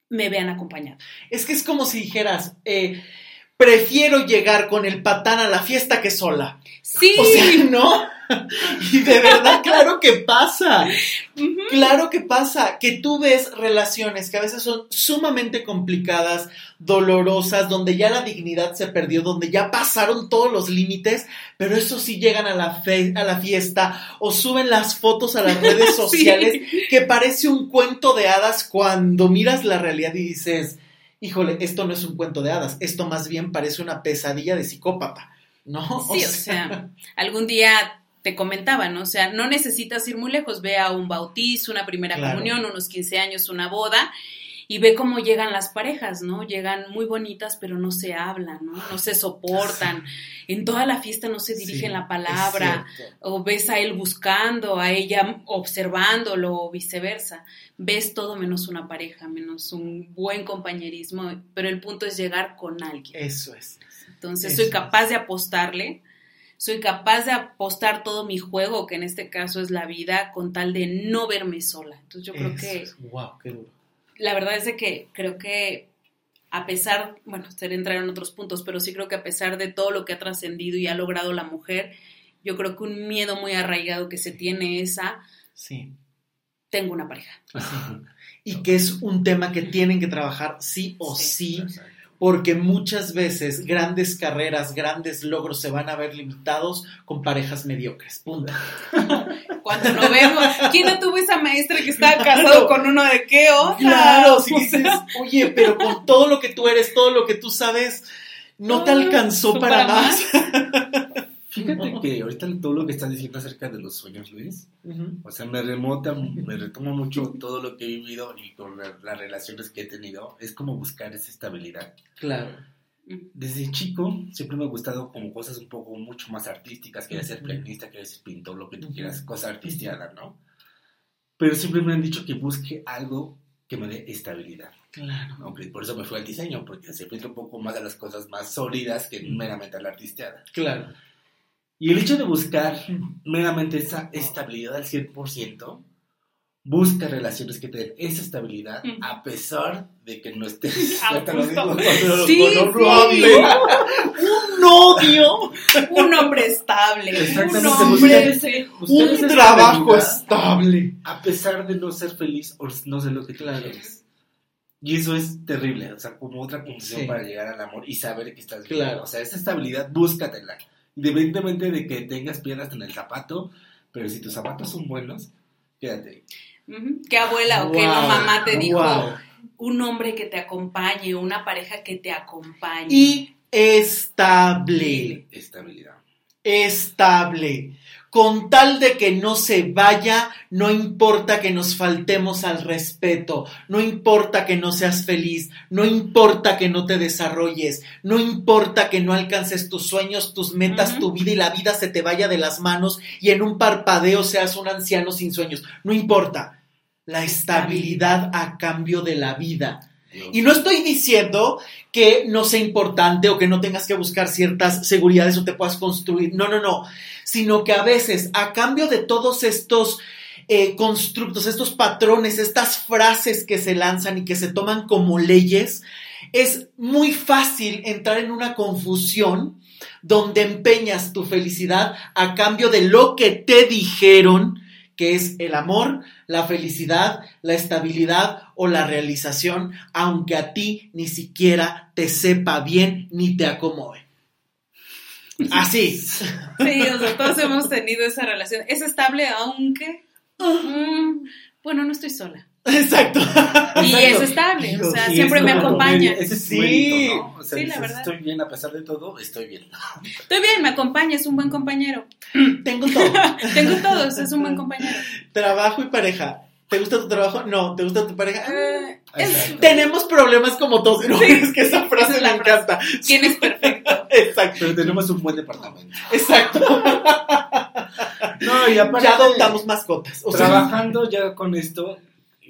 me vean acompañado. Es que es como si dijeras, eh, prefiero llegar con el patán a la fiesta que sola. Sí. O sea, ¿no? Y de verdad, claro que pasa. Claro que pasa. Que tú ves relaciones que a veces son sumamente complicadas, dolorosas, donde ya la dignidad se perdió, donde ya pasaron todos los límites, pero eso sí llegan a la, a la fiesta o suben las fotos a las <laughs> redes sociales, que parece un cuento de hadas cuando miras la realidad y dices, híjole, esto no es un cuento de hadas, esto más bien parece una pesadilla de psicópata. ¿No? <laughs> Sí, o sea, algún día te comentaba, ¿no? O sea, no necesitas ir muy lejos, ve a un bautizo, una primera comunión, unos 15 años, una boda, y ve cómo llegan las parejas, ¿no? Llegan muy bonitas, pero no se hablan, ¿no? No se soportan. En toda la fiesta no se dirigen la palabra, o ves a él buscando, a ella observándolo, o viceversa. Ves todo menos una pareja, menos un buen compañerismo, pero el punto es llegar con alguien. Eso es. Entonces, soy capaz de apostarle soy capaz de apostar todo mi juego, que en este caso es la vida, con tal de no verme sola. Entonces yo creo que... Wow, qué duro. La verdad es de que creo que a pesar, bueno, usted entrar en otros puntos, pero sí creo que a pesar de todo lo que ha trascendido y ha logrado la mujer, yo creo que un miedo muy arraigado que se tiene es a... Sí. Tengo una pareja. <laughs> y que es un tema que tienen que trabajar sí o sí porque muchas veces grandes carreras, grandes logros se van a ver limitados con parejas mediocres. Punto. <laughs> Cuando no vemos, ¿quién no tuvo esa maestra que estaba casado con uno de qué otra? Claro, <laughs> si dices, oye, pero con todo lo que tú eres, todo lo que tú sabes, no te alcanzó para, más. <laughs> Fíjate que ahorita todo lo que estás diciendo acerca de los sueños, Luis, o sea, me remota, me retoma mucho todo lo que he vivido y con las relaciones que he tenido. Es como buscar esa estabilidad. Claro. Desde chico siempre me ha gustado como cosas un poco mucho más artísticas, quería ser pianista, quería ser pintor, lo que tú quieras, cosa artística, ¿no? Pero siempre me han dicho que busque algo que me dé estabilidad. Claro. Aunque por eso me fui al diseño, porque se pinta un poco más de las cosas más sólidas que meramente la artisteada. Claro. Y el hecho de buscar meramente esa estabilidad al 100%, busca relaciones que te den esa estabilidad a pesar de que no estés <laughs> ah, con, sí, un un odio un hombre estable un hombre un trabajo estable. a pesar de no ser feliz o no ser lo que tú quieres y eso es terrible o sea como otra condición para llegar al amor y saber que estás bien. O sea esa estabilidad búscatela independientemente de que tengas piedras en el zapato, pero si tus zapatos son buenos, quédate. ¿Qué abuela o qué mamá te dijo? Un hombre que te acompañe, una pareja que te acompañe. Y estable. Estabilidad. Estable con tal de que no se vaya, no importa que nos faltemos al respeto, no importa que no seas feliz, no importa que no te desarrolles, no importa que no alcances tus sueños, tus metas, tu vida y la vida se te vaya de las manos y en un parpadeo seas un anciano sin sueños, no importa. La estabilidad a cambio de la vida. Y no estoy diciendo que no sea importante o que no tengas que buscar ciertas seguridades o te puedas construir. No, no, no. Sino que a veces, a cambio de todos estos eh, constructos, estos patrones, estas frases que se lanzan y que se toman como leyes, es muy fácil entrar en una confusión donde empeñas tu felicidad a cambio de lo que te dijeron que es el amor, la felicidad, la estabilidad o la realización, aunque a ti ni siquiera te sepa bien ni te acomode. <laughs> Así. Sí, o sea, todos hemos tenido esa relación. Es estable aunque... Mm, bueno, no estoy sola. Exacto. Y es estable, o sea, siempre me acompaña. Ese es Sí. ¿no? O sea, Sí, la dices, verdad. Estoy bien a pesar de todo, estoy bien. <laughs> Estoy bien, me acompaña, es un buen compañero. <clears throat> Tengo todo. <laughs> Tengo todos, es un buen compañero. Trabajo y pareja. ¿Te gusta tu trabajo? No. ¿Te gusta tu pareja? Eh, es- Exacto. Tenemos problemas como todos. No, Sí. es que esa frase es me frase. encanta. ¿Quién es perfecto? <laughs> Exacto. Pero tenemos un buen departamento. Exacto. No, y aparte. Ya adoptamos mascotas. O sea, trabajando ya con esto,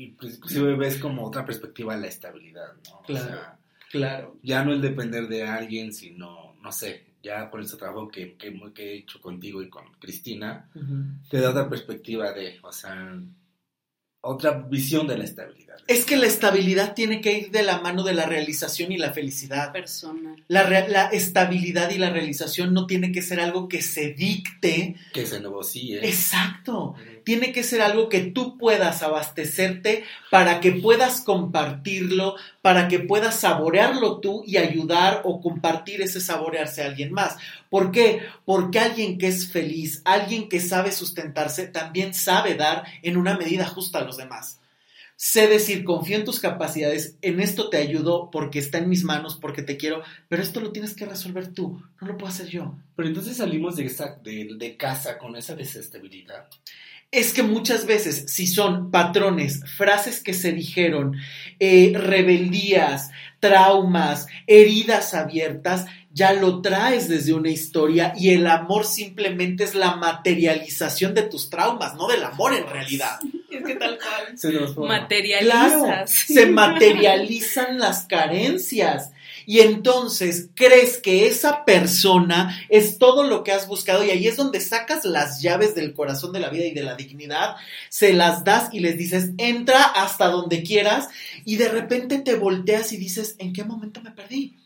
y pues inclusive ves como otra perspectiva la estabilidad, ¿no? O Claro. sea, claro. ya no el depender de alguien, sino, no sé, ya con este trabajo que, que, que he hecho contigo y con Cristina, te da otra perspectiva de, o sea, otra visión de la estabilidad. Es que la estabilidad tiene que ir de la mano de la realización y la felicidad. Personal. La, la estabilidad y la realización no tiene que ser algo que se dicte. Que se negocie. Exacto. Tiene que ser algo que tú puedas abastecerte para que puedas compartirlo, para que puedas saborearlo tú y ayudar o compartir ese saborearse a alguien más. ¿Por qué? Porque alguien que es feliz, alguien que sabe sustentarse, también sabe dar en una medida justa a los demás. Sé decir, confío en tus capacidades, en esto te ayudo porque está en mis manos, porque te quiero, pero esto lo tienes que resolver tú, no lo puedo hacer yo. Pero entonces salimos de, de casa con esa desestabilidad. Es que muchas veces, si son patrones, frases que se dijeron, eh, rebeldías, traumas, heridas abiertas, ya lo traes desde una historia y el amor simplemente es la materialización de tus traumas, no del amor en realidad. <laughs> Es que tal cual. Se. Claro, se <laughs> materializan las carencias. Y entonces crees que esa persona es todo lo que has buscado y ahí es donde sacas las llaves del corazón de la vida y de la dignidad, se las das y les dices, entra hasta donde quieras y de repente te volteas y dices, ¿en qué momento me perdí?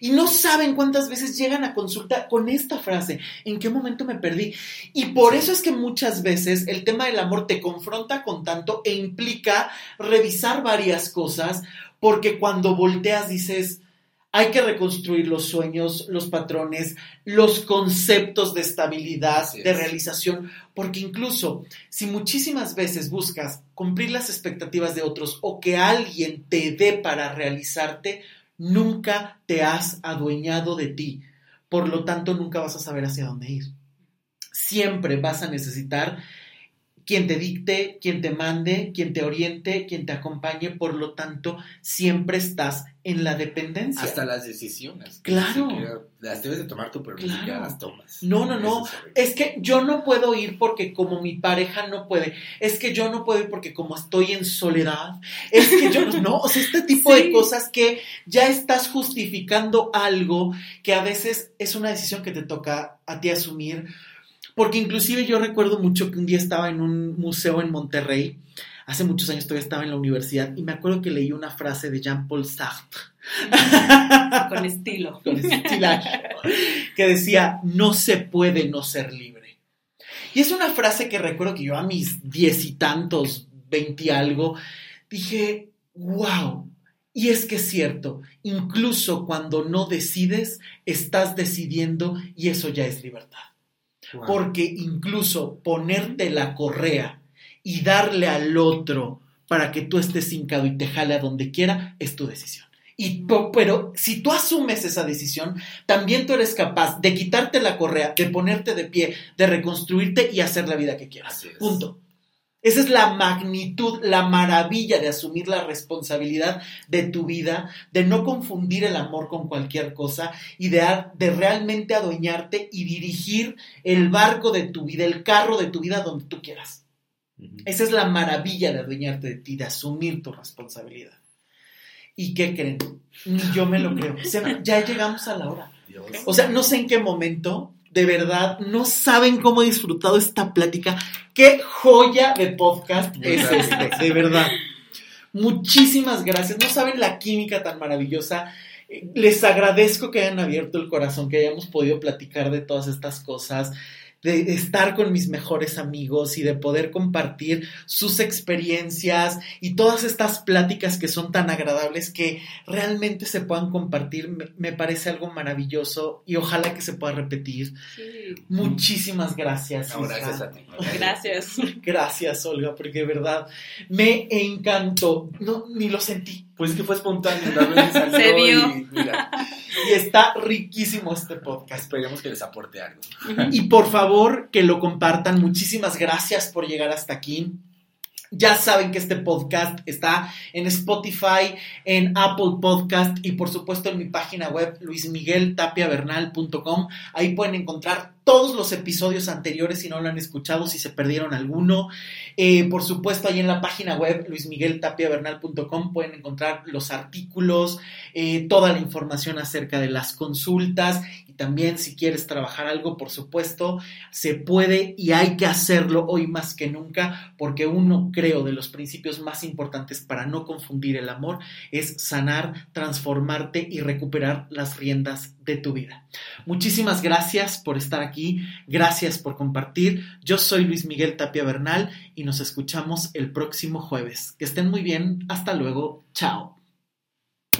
Y no saben cuántas veces llegan a consulta con esta frase, ¿en qué momento me perdí? Y por eso es que muchas veces el tema del amor te confronta con tanto e implica revisar varias cosas, porque cuando volteas dices, hay que reconstruir los sueños, los patrones, los conceptos de estabilidad, Así de es. realización, porque incluso si muchísimas veces buscas cumplir las expectativas de otros o que alguien te dé para realizarte, nunca te has adueñado de ti. Por lo tanto, nunca vas a saber hacia dónde ir. Siempre vas a necesitar quien te dicte, quien te mande, quien te oriente, quien te acompañe. Por lo tanto, siempre estás en la dependencia. Hasta las decisiones. Claro. siquiera Las debes de tomar tú, pero Claro. las tomas. No, no, no. Es que yo no puedo ir porque como mi pareja no puede. Es que yo no puedo ir porque como estoy en soledad. Es que yo no, o sea, este tipo <laughs> Sí. de cosas que ya estás justificando algo que a veces es una decisión que te toca a ti asumir. Porque inclusive yo recuerdo mucho que un día estaba en un museo en Monterrey. Hace muchos años todavía estaba en la universidad y me acuerdo que leí una frase de Jean-Paul Sartre <laughs> Con estilo. con estilaje, que decía, no se puede no ser libre. Y es una frase que recuerdo que yo a mis diez y tantos, veinte y algo, dije, wow. Y es que es cierto, incluso cuando no decides, estás decidiendo y eso ya es libertad. Wow. Porque incluso ponerte la correa y darle al otro para que tú estés hincado y te jale a donde quiera, es tu decisión. Y, pero si tú asumes esa decisión, también tú eres capaz de quitarte la correa, de ponerte de pie, de reconstruirte y hacer la vida que quieras. Punto. Esa es la magnitud, la maravilla de asumir la responsabilidad de tu vida, de no confundir el amor con cualquier cosa y de, realmente adueñarte y dirigir el barco de tu vida, el carro de tu vida donde tú quieras. Esa es la maravilla de adueñarte de ti, de asumir tu responsabilidad. ¿Y qué creen? Ni yo me lo creo. ya llegamos a la hora. O sea, no sé en qué momento, de verdad, no saben cómo he disfrutado esta plática. Qué joya de podcast es este, de verdad. Muchísimas gracias. No saben la química tan maravillosa. Les agradezco que hayan abierto el corazón, que hayamos podido platicar de todas estas cosas de estar con mis mejores amigos y de poder compartir sus experiencias y todas estas pláticas que son tan agradables que realmente se puedan compartir, me, parece algo maravilloso y ojalá que se pueda repetir. Muchísimas gracias. gracias a ti. Gracias. Gracias, Olga, porque de verdad me encantó. No, ni lo sentí. Pues que fue espontáneo, <laughs> se vio. Y, y está riquísimo este podcast. Esperemos que les aporte algo. Y por favor, que lo compartan. Muchísimas gracias por llegar hasta aquí. Ya saben que este podcast está en Spotify, en Apple Podcast y por supuesto en mi página web luismigueltapiavernal.com. Ahí pueden encontrar todos los episodios anteriores si no lo han escuchado, si se perdieron alguno. Eh, por supuesto, ahí en la página web luismigueltapiavernal.com pueden encontrar los artículos, eh, toda la información acerca de las consultas también si quieres trabajar algo, por supuesto, se puede y hay que hacerlo hoy más que nunca porque uno, creo, de los principios más importantes para no confundir el amor es sanar, transformarte y recuperar las riendas de tu vida. Muchísimas gracias por estar aquí, gracias por compartir. Yo soy Luis Miguel Tapia Bernal y nos escuchamos el próximo jueves. Que estén muy bien, hasta luego, chao.